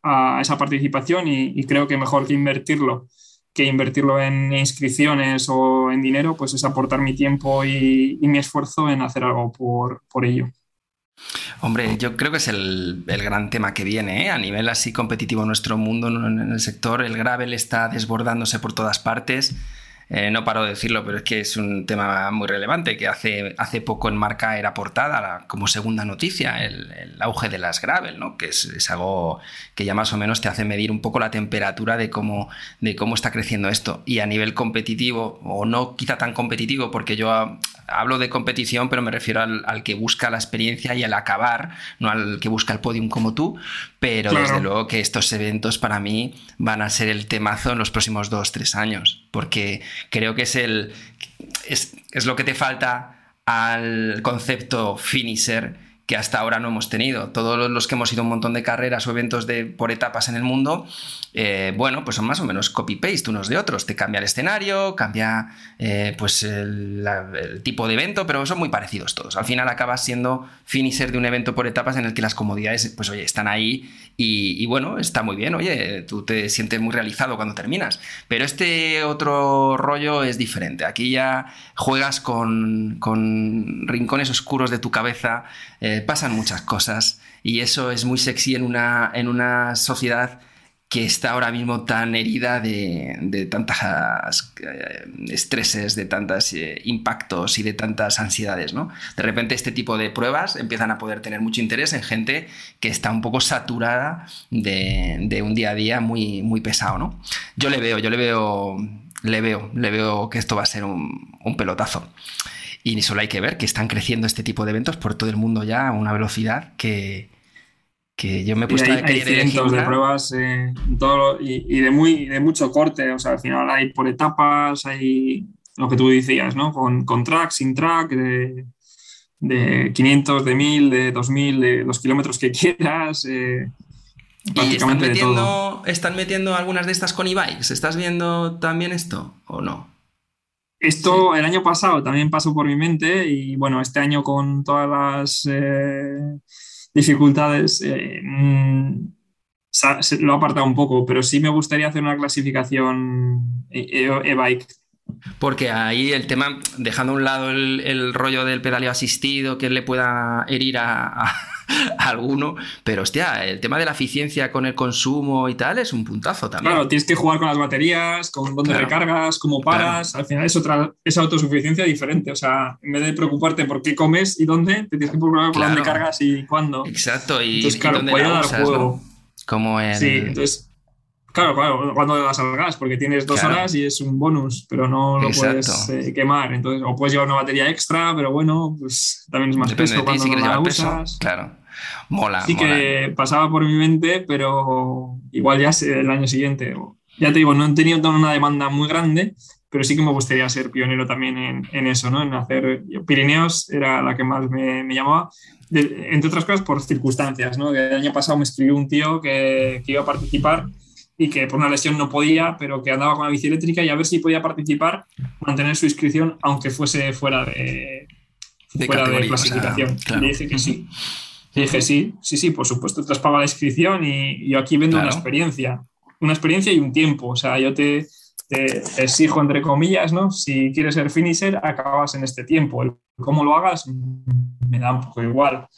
a esa participación y, creo que mejor que invertirlo que invertirlo en inscripciones o en dinero, pues es aportar mi tiempo y, mi esfuerzo en hacer algo por, por ello. Hombre, yo creo que es el, el gran tema que viene, ¿eh? a nivel así competitivo nuestro mundo, en el sector, el gravel está desbordándose por todas partes eh, no paro de decirlo, pero es que es un tema muy relevante que hace, hace poco en Marca era portada como segunda noticia, el, auge de las gravel, ¿no? que es, algo que ya más o menos te hace medir un poco la temperatura de cómo, de cómo está creciendo esto. Y a nivel competitivo, o no quizá tan competitivo, porque yo hablo de competición, pero me refiero al, que busca la experiencia y al acabar, no al que busca el podium como tú, pero desde luego que estos eventos para mí van a ser el temazo en los próximos dos, tres años, porque creo que es el es, es lo que te falta al concepto finisher que hasta ahora no hemos tenido. Todos los que hemos ido a un montón de carreras o eventos de, por etapas en el mundo, eh, bueno, pues son más o menos copy-paste unos de otros. Te cambia el escenario, cambia eh, pues el, tipo de evento, pero son muy parecidos todos. Al final acabas siendo finisher de un evento por etapas en el que las comodidades, pues oye, están ahí y, bueno, está muy bien, oye, tú te sientes muy realizado cuando terminas. Pero este otro rollo es diferente. Aquí ya juegas con, rincones oscuros de tu cabeza, eh, pasan muchas cosas y eso es muy sexy en una, en una sociedad que está ahora mismo tan herida de, de tantas eh, estreses, de tantos eh, impactos y de tantas ansiedades, ¿no? De repente este tipo de pruebas empiezan a poder tener mucho interés en gente que está un poco saturada de, un día a día muy, muy pesado, ¿no? Yo le veo, yo le veo, le veo, le veo que esto va a ser un, un pelotazo. Y solo hay que ver que están creciendo este tipo de eventos por todo el mundo ya a una velocidad que, que yo me he puesto hay, a hay cientos de pruebas eh, todo, y, de muy de mucho corte o sea al final hay por etapas hay lo que tú decías no con, con track sin track de, de 500 de 1000 de 2000 de los kilómetros que quieras eh, ¿Y están metiendo, están metiendo algunas de estas con e-bikes? ¿Estás viendo también esto o no? Esto el año pasado también pasó por mi mente y bueno, este año con todas las eh, dificultades, eh, mm, lo ha apartado un poco, pero sí me gustaría hacer una clasificación e-bike. Porque ahí el tema, dejando a un lado el, rollo del pedaleo asistido que le pueda herir a alguno, pero hostia, el tema de la eficiencia con el consumo y tal es un puntazo también. Claro, tienes que jugar con las baterías, con dónde recargas, cómo paras, al final es otra es autosuficiencia diferente, o sea, en vez de preocuparte por qué comes y dónde, te tienes que preocupar por dónde cargas y cuándo. Exacto, y, entonces, claro, dónde dar juego. Como en... Sí, entonces Claro, claro, cuando vas al gas, porque tienes dos horas y es un bonus, pero no lo puedes eh, quemar. Entonces, o puedes llevar una batería extra, pero bueno, pues también es más Depende peso si quieres llevar Peso, claro. Mola. Sí que pasaba por mi mente, pero igual ya el año siguiente. Ya te digo, no he tenido una demanda muy grande, pero sí que me gustaría ser pionero también en, eso, ¿no? En hacer Pirineos era la que más me, llamaba, entre otras cosas por circunstancias, ¿no? El año pasado me escribió un tío que, que, iba a participar y que por una lesión no podía, pero que andaba con la bici eléctrica y a ver si podía participar, mantener su inscripción, aunque fuese fuera de, fuera de clasificación. Le dije que sí. Y dije, sí, sí, sí, por supuesto, te has pagado la inscripción y yo aquí vendo una experiencia, una experiencia y un tiempo. O sea, yo te, te, exijo, entre comillas, ¿no? Si quieres ser finisher, acabas en este tiempo. El, cómo lo hagas me da un poco igual.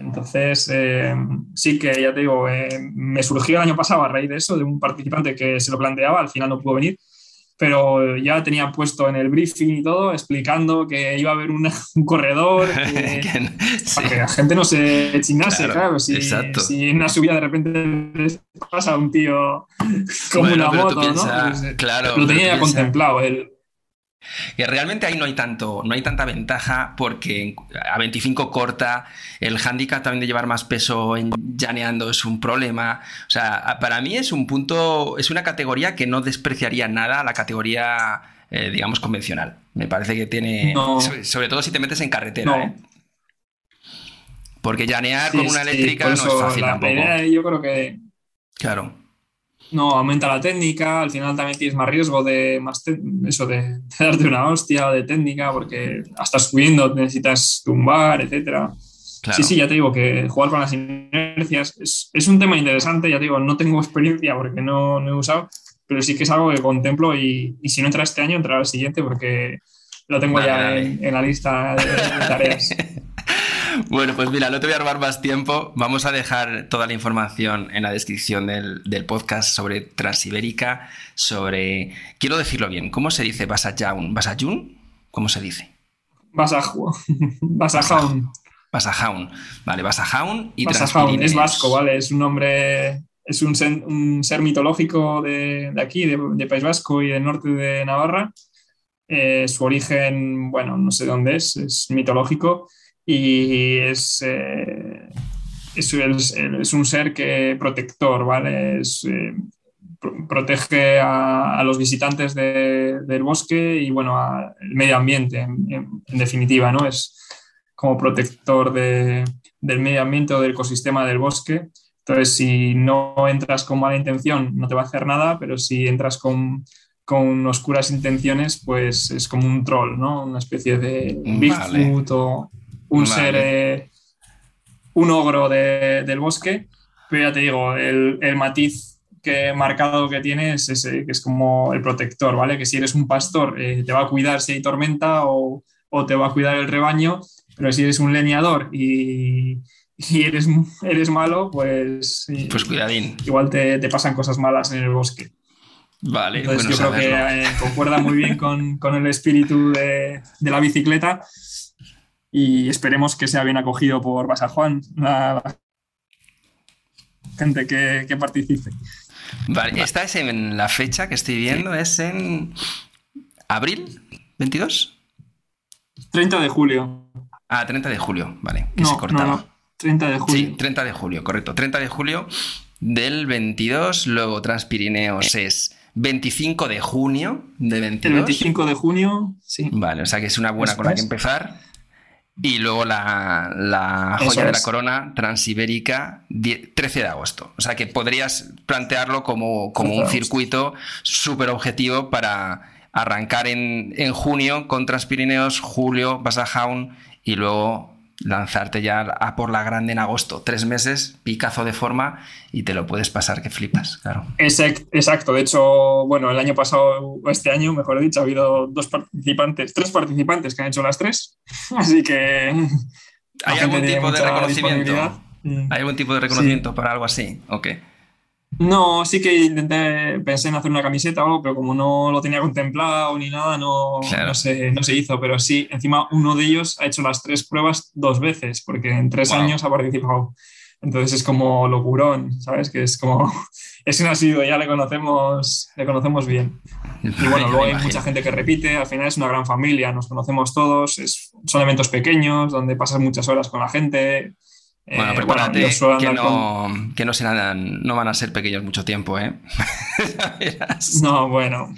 Entonces, eh, sí que ya te digo, eh, me surgió el año pasado a raíz de eso, de un participante que se lo planteaba, al final no pudo venir, pero ya tenía puesto en el briefing y todo, explicando que iba a haber un corredor, para que la gente no se chinase, claro, si, si, en una subida de repente pasa un tío como una moto, ¿no? Pues, eh, claro, lo tenía ya contemplado. él. Que realmente ahí no hay tanto, no hay tanta ventaja porque a 25 corta, el handicap también de llevar más peso en llaneando es un problema. O sea, para mí es un punto, es una categoría que no despreciaría nada a la categoría, eh, digamos, convencional. Me parece que tiene, sobre, todo si te metes en carretera, ¿eh? Porque llanear con una eléctrica no es fácil tampoco. Yo creo que. Claro no aumenta la técnica, al final también tienes más riesgo de más eso de, darte una hostia de técnica, porque hasta subiendo necesitas tumbar, etcétera. Sí, sí, ya te digo que jugar con las inercias es, un tema interesante, ya te digo, no tengo experiencia porque no, no, he usado, pero sí que es algo que contemplo y, y si no entra este año, entrará el siguiente porque lo tengo ya En, la lista de tareas. Bueno, pues mira, no te voy a robar más tiempo. Vamos a dejar toda la información en la descripción del, podcast sobre Transibérica, sobre... Quiero decirlo bien, ¿cómo se dice Basajaun? ¿Basajun? ¿Cómo se dice? Basajaun. Basajaun. Vale, Basajaun y Basajaun. Es vasco, ¿vale? Es un nombre... Es un ser, mitológico de, aquí, de, País Vasco y del norte de Navarra. Eh, su origen, bueno, no sé dónde es, es mitológico y es, eh, es, un ser que protector, ¿vale? Eh, protege a, los visitantes del bosque y, bueno, al medio ambiente, en, definitiva, ¿no? Es como protector del medio ambiente o del ecosistema del bosque. Entonces, si no entras con mala intención, no te va a hacer nada, pero si entras con, con oscuras intenciones, pues es como un troll, ¿no? Una especie de Bigfoot o un ser, eh, un ogro del bosque, pero ya te digo, el, matiz que marcado que tiene es ese, que es como el protector, ¿vale? Que si eres un pastor eh, te va a cuidar si hay tormenta o, te va a cuidar el rebaño, pero si eres un leñador y, y eres, eres malo, pues... Pues cuidadín. Igual te, te pasan cosas malas en el bosque. Vale, Entonces yo creo que eh, concuerda muy bien con, con el espíritu de, de, la bicicleta y esperemos que sea bien acogido por Basa Juan, la, la gente que, que, participe. Vale, esta es en la fecha que estoy viendo, es en abril 22. 30 de julio. Ah, 30 de julio, vale, que no, se cortaba. No, no, 30 de julio. Sí, 30 de julio, correcto. 30 de julio del 22, luego Transpirineos es 25 de junio de 22. El 25 de junio, sí. Vale, o sea que es una buena con la que empezar. Y luego la, la joya de la corona transibérica, 10 13 de agosto. O sea que podrías plantearlo como, como 13 de un circuito súper objetivo para arrancar en, en junio con Transpirineos, julio vas a Jaun y luego lanzarte ya a por la grande en agosto. Tres meses, picazo de forma y te lo puedes pasar que flipas, claro. Exact- Exacto, de hecho, bueno, el año pasado, o este año, mejor dicho, ha habido dos participantes, tres participantes que han hecho las tres, así que... la ¿Hay algún tipo de reconocimiento? Mm. ¿Hay algún tipo de reconocimiento para algo así? ¿O qué? No, sí que intenté, pensé en hacer una camiseta o algo, pero como no lo tenía contemplado ni nada, no, Claro. no, se, no se hizo. Pero sí, encima uno de ellos ha hecho las tres pruebas dos veces, porque en tres Wow. años ha participado. Entonces es como locurón, ¿sabes? Que es como, es un asiduo, ya le conocemos, le conocemos bien. Y bueno, luego hay mucha gente que repite, al final es una gran familia, nos conocemos todos, es- son eventos pequeños donde pasas muchas horas con la gente. Bueno, Eh, prepárate que, andar con- no, que no, serán, no van a ser pequeños mucho tiempo, ¿eh? No, bueno,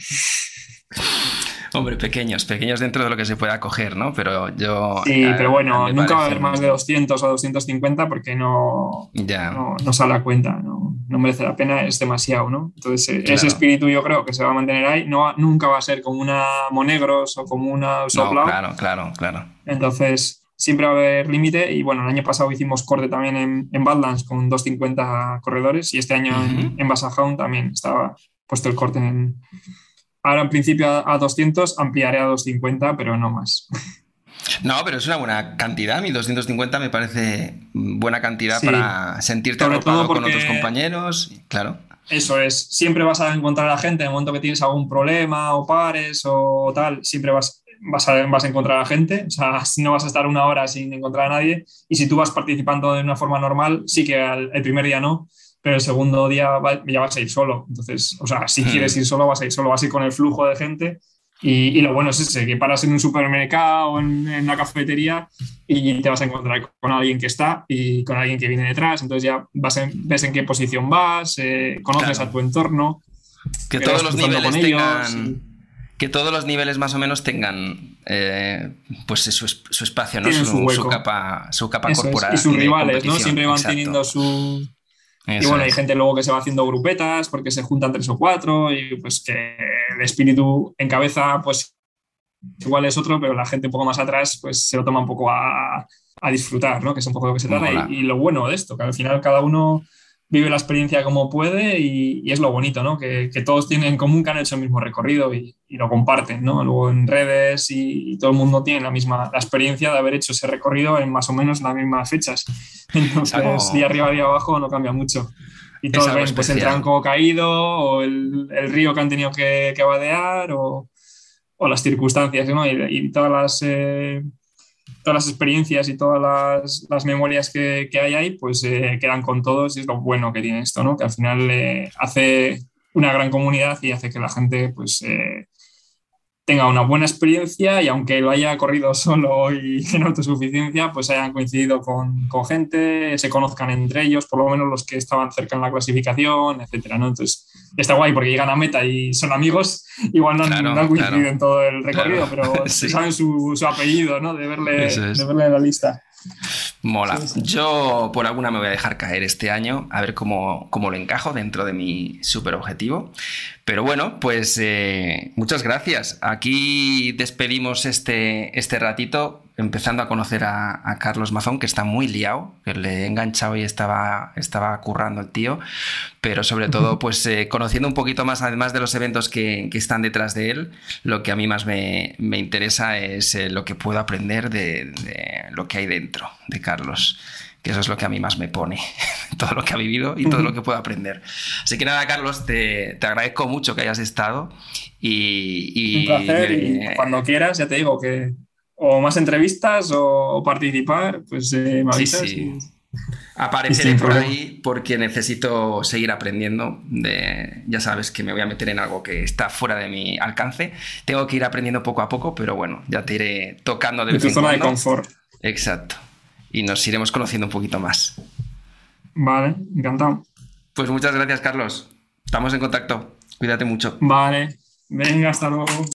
Hombre, pequeños, pequeños dentro de lo que se pueda coger, ¿no? Pero yo... Sí, a- pero bueno, nunca va a haber más de 200 o 250 porque no, Ya, no, no sale a cuenta, no, no merece la pena, es demasiado, ¿no? Entonces, eh, Claro. ese espíritu yo creo que se va a mantener ahí, no, nunca va a ser como una Monegros o como una no, Soplao, claro, claro, claro. entonces siempre va a haber límite y bueno, el año pasado hicimos corte también en, en Badlands con 250 corredores y este año en, en Basajaun también estaba puesto el corte en... Ahora en principio a, a 200, ampliaré a 250, pero no más. No, pero es una buena cantidad. 1250 me parece buena cantidad Sí. para sentirte arropado con otros compañeros. Claro. Eso es, siempre vas a encontrar a la gente en el momento que tienes algún problema o pares o tal, siempre vas, vas, a, vas a encontrar a gente, o sea, no vas a estar una hora sin encontrar a nadie y si tú vas participando de una forma normal, sí que al- el primer día no, pero el segundo día va- ya vas a ir solo, entonces, o sea, si Hmm. quieres ir solo, vas a ir solo, vas a ir con el flujo de gente y, y lo bueno es ese, que paras en un supermercado o en, en una cafetería y te vas a encontrar con alguien que está y con alguien que viene detrás. Entonces ya vas en- ves en qué posición vas, eh, conoces Claro. a tu entorno. Que todos los niveles con ellos tengan... Que todos los niveles más o menos tengan eh, pues su, es- su espacio, ¿no? Su, su capa, su capa Eso es. corporal. Y sus rivales, ¿no? Siempre van Exacto. teniendo su... Y bueno, hay gente luego que se va haciendo grupetas porque se juntan tres o cuatro y pues que el espíritu en cabeza pues igual es otro, pero la gente un poco más atrás pues se lo toma un poco a, a disfrutar, ¿no? Que es un poco lo que se trata y, y lo bueno de esto, que al final cada uno vive la experiencia como puede y, y es lo bonito, ¿no? Que, que todos tienen en común que han hecho el mismo recorrido y, y lo comparten, ¿no? Luego en redes y, y todo el mundo tiene la misma la experiencia de haber hecho ese recorrido en más o menos las mismas fechas. Entonces, algo- día arriba, día abajo no cambia mucho. Y todos ven pues, el tranco caído o el, el río que han tenido que, que vadear o, o las circunstancias, ¿no? Y, y todas las... eh, todas las experiencias y todas las, las memorias que, que hay ahí, pues eh, quedan con todos y es lo bueno que tiene esto, ¿no? Que al final eh, hace una gran comunidad y hace que la gente pues eh, tenga una buena experiencia y aunque lo haya corrido solo y en autosuficiencia, pues hayan coincidido con, con gente, se conozcan entre ellos, por lo menos los que estaban cerca en la clasificación, etcétera, ¿no? Entonces está guay porque llegan a meta y son amigos, igual no han, Claro, no han coincidido claro. en todo el recorrido, Claro, pero sí. saben su, su apellido, ¿no? De verle, es. de verle en la lista. Mola. Sí, sí. Yo por alguna me voy a dejar caer este año, a ver cómo, cómo lo encajo dentro de mi super objetivo. Pero bueno, pues eh, muchas gracias. Aquí despedimos este, este ratito, empezando a conocer a, a Carlos Mazón, que está muy liado, que le he enganchado y estaba, estaba currando el tío. Pero sobre todo, pues eh, conociendo un poquito más, además de los eventos que, que están detrás de él, lo que a mí más me, me interesa es eh, lo que puedo aprender de, de lo que hay dentro de Carlos que eso es lo que a mí más me pone, todo lo que ha vivido y todo lo que puedo aprender. Así que nada, Carlos, te, te agradezco mucho que hayas estado y... Un placer y cuando quieras, ya te digo que o más entrevistas o, participar, pues eh, me avisas. Sí, sí. Apareceré por ahí porque necesito seguir aprendiendo. De, ya sabes que me voy a meter en algo que está fuera de mi alcance. Tengo que ir aprendiendo poco a poco, pero bueno, ya te iré tocando de, de tu zona de confort. Exacto. Y nos iremos conociendo un poquito más. Vale, encantado. Pues muchas gracias, Carlos. Estamos en contacto. Cuídate mucho. Vale. Venga, hasta luego.